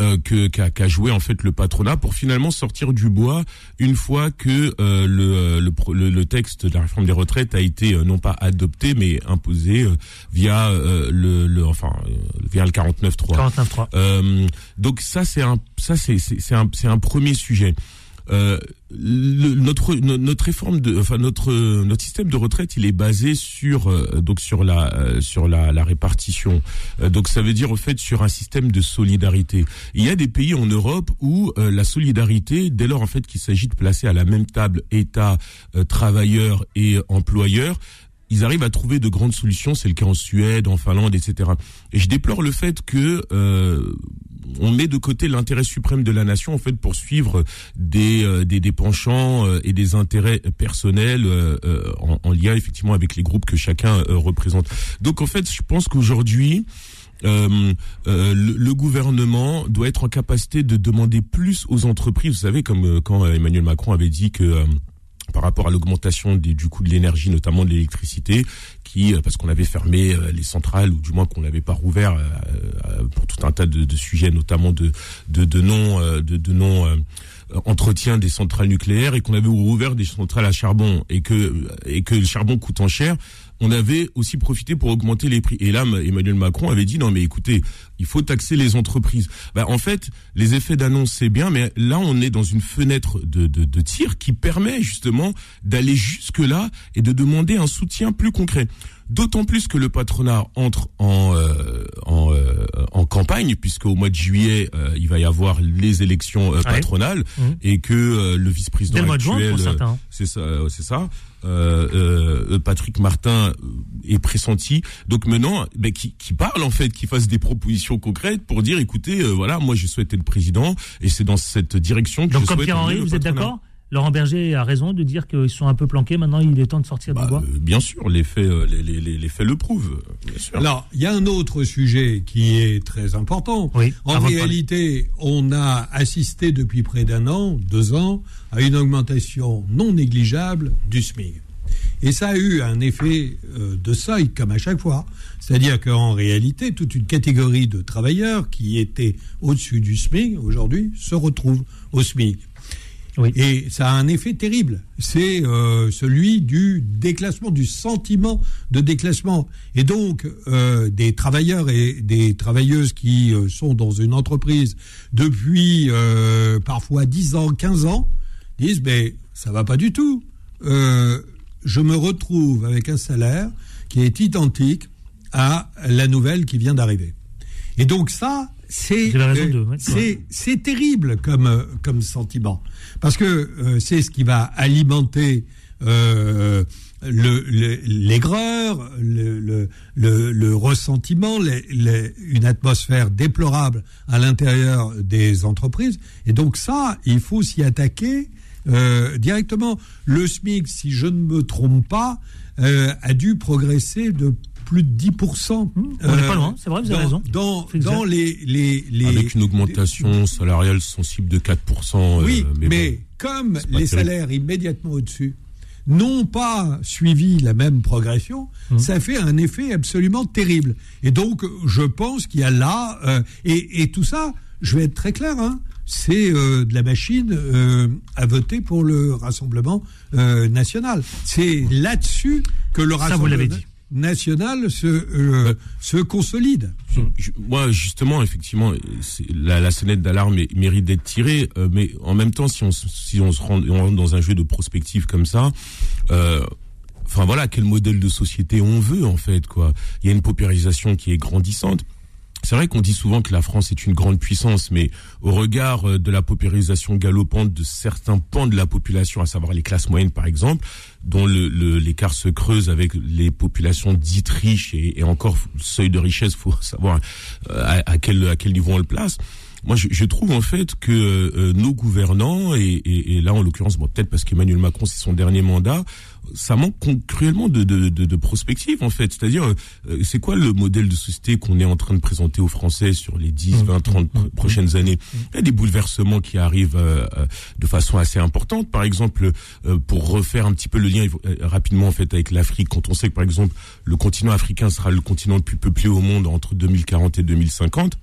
euh, que qu'a qu'a joué en fait le patronat pour finalement sortir du bois une fois que euh, le, euh, le, le le texte de la réforme des retraites a été euh, non pas adopté mais imposé euh, via euh, le, le enfin euh, via le 49.3. 49.3. Euh, donc ça c'est un ça c'est c'est c'est un c'est un premier sujet. Euh, notre no- notre réforme de enfin notre notre système de retraite il est basé sur euh, donc sur la euh, sur la, la répartition Euh, donc ça veut dire au fait sur un système de solidarité il y a des pays en Europe où euh, la solidarité dès lors en fait qu'il s'agit de placer à la même table État travailleurs et employeurs ils arrivent à trouver de grandes solutions. C'est le cas en Suède, en Finlande, etc. Et je déplore le fait que on met de côté l'intérêt suprême de la nation en fait pour suivre des euh, des, penchants euh, et des intérêts personnels euh, euh, en, en lien effectivement avec les groupes que chacun euh, représente. Donc en fait, je pense qu'aujourd'hui euh, euh, le, gouvernement doit être en capacité de demander plus aux entreprises. Vous savez, comme quand Emmanuel Macron avait dit que par rapport à l'augmentation du coût de l'énergie, notamment de l'électricité, qui euh, parce qu'on avait fermé euh, les centrales ou du moins qu'on l'avait pas rouvert euh, pour tout un tas de, sujets, notamment de non entretien des centrales nucléaires et qu'on avait rouvert des centrales à charbon et que le charbon coûtant cher, on avait aussi profité pour augmenter les prix. Et là, Emmanuel Macron avait dit non mais écoutez, il faut taxer les entreprises. Bah, en fait, les effets d'annonce c'est bien, mais là on est dans une fenêtre de, de, de tir qui permet justement d'aller jusque là et de demander un soutien plus concret. D'autant plus que le patronat entre en euh, en, euh, en campagne, puisque au mois de juillet euh, il va y avoir les élections euh, patronales Mhm. et que euh, le vice-président Dès le mois de juin, actuel, pour certains. c'est ça, c'est ça. Euh, euh, Patrick Martin est pressenti. Donc maintenant, ben, qui, qui parle en fait, qui fasse des propositions concrètes pour dire, écoutez, euh, voilà, moi je souhaite être président et c'est dans cette direction que Donc, je comme souhaite Pierre-Henri, emmener le vous êtes d'accord? Laurent Berger a raison de dire qu'ils sont un peu planqués. Maintenant, il est temps de sortir du bois? Euh, Bien sûr, les faits, euh, les, les, les, les faits le prouvent. Bien sûr. Alors, il y a un autre sujet qui est très important. Oui, en réalité, on a assisté depuis près d'un an, deux ans, à une augmentation non négligeable du SMIC. Et ça a eu un effet euh, de seuil, comme à chaque fois. C'est-à-dire qu'en réalité, toute une catégorie de travailleurs qui étaient au-dessus du SMIC, aujourd'hui, se retrouvent au SMIC. Et ça a un effet terrible. C'est euh, celui du déclassement, du sentiment de déclassement. Et donc, euh, des travailleurs et des travailleuses qui euh, sont dans une entreprise depuis parfois 10 ans, 15 ans, disent, mais ça va pas du tout. Je me retrouve avec un salaire qui est identique à la nouvelle qui vient d'arriver. Et donc ça, c'est c'est terrible comme comme sentiment parce que euh, c'est ce qui va alimenter euh, l'aigreur, le, le, le, le, ressentiment, une atmosphère déplorable à l'intérieur des entreprises. Et donc ça, il faut s'y attaquer euh, directement. Le SMIC, si je ne me trompe pas, euh, a dû progresser de plus de 10%. on n'est pas euh, loin, c'est vrai, vous avez raison. Dans, dans les, les, les, Avec une augmentation salariale sensible de 4%. Oui, mais, comme les salaires immédiatement au-dessus n'ont pas suivi la même progression, hum. ça fait un effet absolument terrible. Et donc, je pense qu'il y a là, euh, et, et, tout ça, je vais être très clair, hein, c'est euh, de la machine euh, à voter pour le Rassemblement euh, national. C'est là-dessus que le Rassemblement national se, se consolide. Moi, justement, effectivement, la, la sonnette d'alarme mérite d'être tirée, mais en même temps, si on, si on se rend, on rentre dans un jeu de prospective comme ça, enfin voilà, quel modèle de société on veut en fait, quoi. Il y a une paupérisation qui est grandissante c'est vrai qu'on dit souvent que la France est une grande puissance, mais au regard euh, de la paupérisation galopante de certains pans de la population, à savoir les classes moyennes par exemple, dont l'écart le, se creuse avec les populations dites riches et, encore le seuil de richesse, faut savoir euh, à, quel, à quel niveau on le place moi, je, trouve en fait que euh, nos gouvernants, et, et, là en l'occurrence, bon, peut-être parce qu'Emmanuel Macron c'est son dernier mandat, ça manque cruellement de, de, de, de prospective en fait. C'est-à-dire, euh, c'est quoi le modèle de société qu'on est en train de présenter aux Français sur les 10, 20, 30 prochaines années? Il y a des bouleversements qui arrivent euh, euh, de façon assez importante. Par exemple, pour refaire un petit peu le lien rapidement en fait avec l'Afrique, quand on sait que par exemple le continent africain sera le continent le plus peuplé au monde entre 2040 et 2050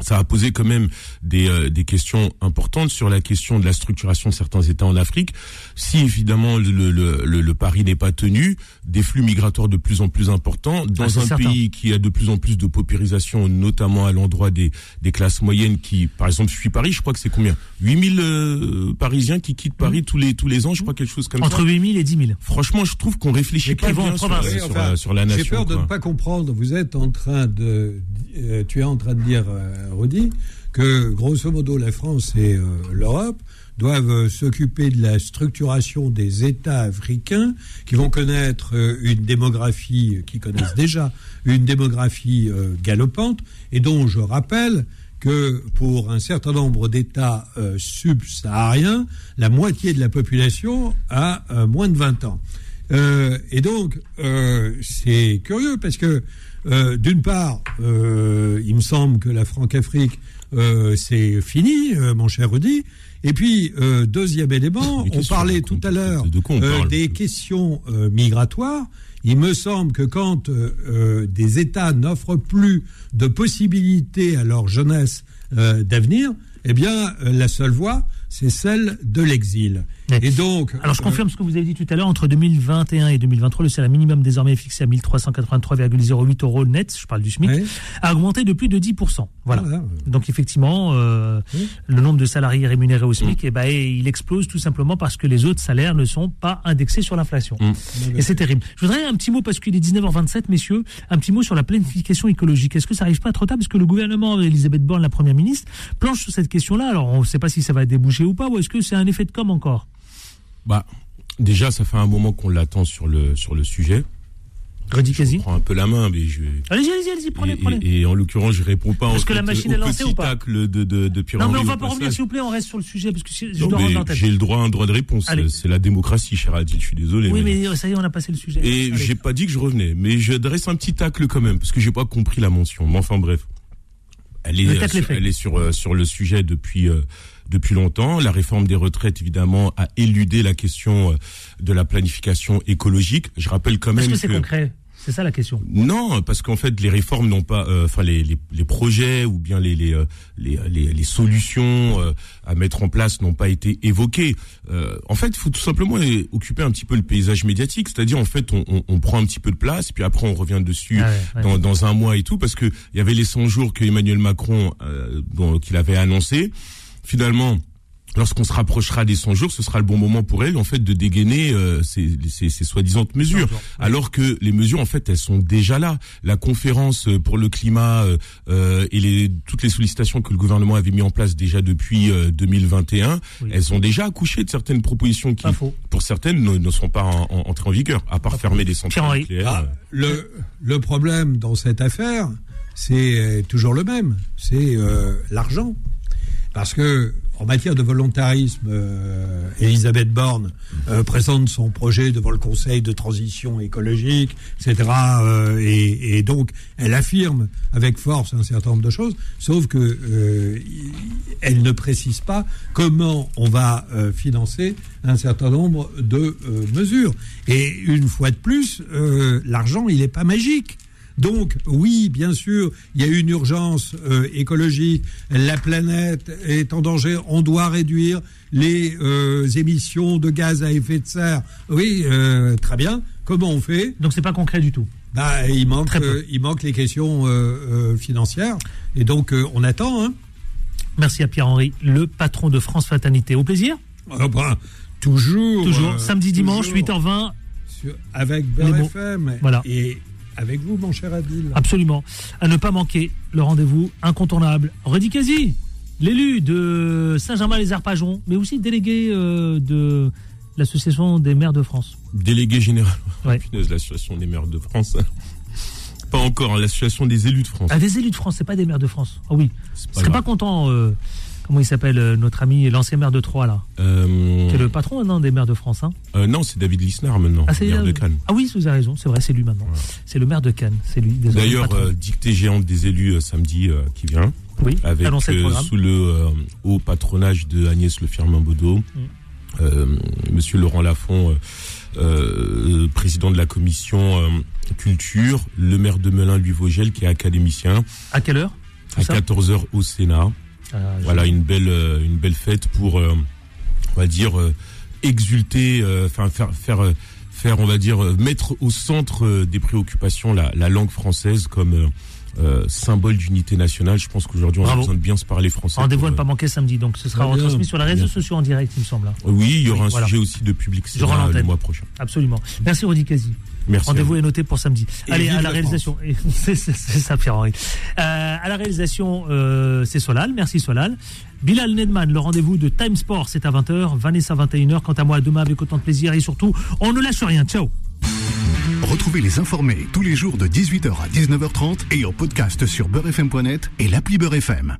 ça a posé quand même des, euh, des questions importantes sur la question de la structuration de certains États en Afrique. Si évidemment le, le, le, pari n'est pas tenu, des flux migratoires de plus en plus importants dans ah, un pays qui a de plus en plus de paupérisation, notamment à l'endroit des, des classes moyennes qui, par exemple, suis Paris, je crois que c'est combien? 8000 euh, Parisiens qui quittent Paris mmh. tous les tous les ans, je crois quelque chose comme Entre ça. Entre 8000 et 10 000. Franchement, je trouve qu'on réfléchit pas bien sur, sur, sur, la nation. J'ai peur de ne pas comprendre. Vous êtes en train de, euh, tu es en train de dire redit, que grosso modo la France et euh, l'Europe doivent euh, s'occuper de la structuration des États africains qui vont connaître euh, une démographie, qui connaissent déjà une démographie galopante, et dont je rappelle que pour un certain nombre d'États subsahariens, la moitié de la population a moins de 20 ans. et donc, c'est curieux parce que euh, d'une part, euh, il me semble que la Franc-Afrique, euh, c'est fini, mon cher Rudy. Et puis, deuxième élément, on parlait tout à l'heure des questions migratoires. Il me semble que quand des États n'offrent plus de possibilités à leur jeunesse d'avenir, eh bien, la seule voie, c'est celle de l'exil. Et donc. Alors je euh, confirme ce que vous avez dit tout à l'heure. Entre 2021 et 2023, le salaire minimum désormais fixé à 1383,08 euros net, je parle du SMIC, a augmenté de plus de 10%. Voilà. Ah, donc effectivement, euh, le nombre de salariés rémunérés au SMIC, eh ben, il explose tout simplement parce que les autres salaires ne sont pas indexés sur l'inflation. Mm. Et c'est terrible. Je voudrais un petit mot, parce qu'il est 19h27, messieurs, un petit mot sur la planification écologique. Est-ce que ça arrive pas trop tard? Parce que le gouvernement, Elisabeth Borne, la première ministre, planche sur cette question-là. Alors on ne sait pas si ça va déboucher ou pas, ou est-ce que c'est un effet de com encore? Bah, déjà, ça fait un moment qu'on l'attend sur le, sur le sujet. Je prends un peu la main, mais je. Allez-y, allez-y, allez-y, prenez, prenez. Et, en l'occurrence, je réponds pas. Parce que la machine est lancée ou pas de, de, de, Non, mais on va pas revenir, s'il vous plaît, on reste sur le sujet, parce que je dois rentrer J'ai le droit à un droit de réponse. C'est la démocratie, cher Adil, je suis désolé. Oui, mais... ça y est, on a passé le sujet. Et j'ai pas dit que je revenais, mais je dresse un petit tacle quand même, parce que j'ai pas compris la mention. Mais enfin, bref. Elle est, elle est sur, euh, sur le sujet depuis, euh, depuis longtemps. La réforme des retraites, évidemment, a éludé la question euh, de la planification écologique. Je rappelle quand même Est-ce que c'est concret? C'est ça la question. Non, parce qu'en fait, les réformes n'ont pas, euh, enfin les, les, les, projets ou bien les les, euh, les, les, les, solutions euh, à mettre en place n'ont pas été évoquées. en fait, il faut tout simplement occuper un petit peu le paysage médiatique, c'est-à-dire en fait, on, on, on, prend un petit peu de place, puis après on revient dessus ah dans, dans un mois et tout, parce que il y avait les 100 jours que Emmanuel Macron qu'il avait annoncé. Finalement, lorsqu'on se rapprochera des 100 jours, ce sera le bon moment pour elle, en fait, de dégainer euh, ces, ces, ces soi-disant mesures. Alors que les mesures, en fait, elles sont déjà là. La conférence euh, pour le climat euh, euh, et les, toutes les sollicitations que le gouvernement avait mis en place déjà depuis 2021, elles ont déjà accouché de certaines propositions qui, pour certaines, ne, sont pas entrées en vigueur, à part fermer des centrales nucléaires. Ah, le, le problème dans cette affaire, c'est toujours le même, c'est l'argent. Parce que en matière de volontarisme, euh, Elisabeth Borne euh, présente son projet devant le Conseil de transition écologique, etc. Euh, et, et, donc, elle affirme avec force un certain nombre de choses, sauf que euh, elle ne précise pas comment on va euh, financer un certain nombre de mesures. Et une fois de plus, l'argent, il n'est pas magique. Donc, oui, bien sûr, il y a une urgence euh, écologique. La planète est en danger. On doit réduire les euh, émissions de gaz à effet de serre. Oui, euh, très bien. Comment on fait? Donc, c'est pas concret du tout. Bah, il manque, il manque les questions financières. Et donc, on attend. Hein. Merci à Pierre-Henri, le patron de France Fatalité. Au plaisir ah, bah, Toujours. Toujours. Samedi, dimanche, 8h20. avec BFM. Voilà. Et avec vous, mon cher Adil. Absolument. À ne pas manquer le rendez-vous incontournable. Rudy Kazi, l'élu de Saint-Germain-les-Arpajons, mais aussi délégué euh, de l'Association des maires de France. Délégué général ouais. (laughs) de l'Association des maires de France. (laughs) Pas encore, l'association des élus de France. Ah, des élus de France, c'est pas des maires de France. Ah oui. Je serais pas content. Euh, Comment il s'appelle, euh, notre ami, l'ancien maire de Troyes, là euh... Qui est le patron non, des maires de France. Hein euh, non, c'est David Lisnard maintenant, ah, maire de Cannes. Ah oui, vous avez raison, c'est vrai, c'est lui maintenant. C'est le maire de Cannes, c'est lui. D'ailleurs, euh, dictée géante des élus samedi qui vient. Oui, avec sous le haut patronage de Agnès Le Firmin Baudot, mm. Monsieur Laurent Lafont, président de la commission culture, le maire de Melun, Louis Vogel, qui est académicien. À quelle heure À 14h au Sénat. Ah, voilà une belle euh, une belle fête pour euh, on va dire euh, exulter enfin faire faire faire on va dire mettre au centre des préoccupations la, la langue française comme symbole d'unité nationale. Je pense qu'aujourd'hui, on a besoin de bien se parler français. Rendez-vous à ne pas manquer samedi. Donc, ce sera retransmis sur les réseaux sociaux en direct, il me semble. Hein. Oui, il y aura un sujet aussi de public le mois prochain. Absolument. Merci, Rodi Kazi. Rendez-vous est noté pour samedi. Allez, à la réalisation. (laughs) C'est ça, Pierre-Henri. Euh, à la réalisation, euh, c'est Solal. Merci Solal. Bilal Nedman, le rendez-vous de Time Sport, c'est à 20h. Vanessa, 21h. Quant à moi, demain avec autant de plaisir. Et surtout, on ne lâche rien. Ciao. Retrouvez les informés tous les jours de 18h à 19h30 et en podcast sur beurrefm.net et l'appli Beurrefm.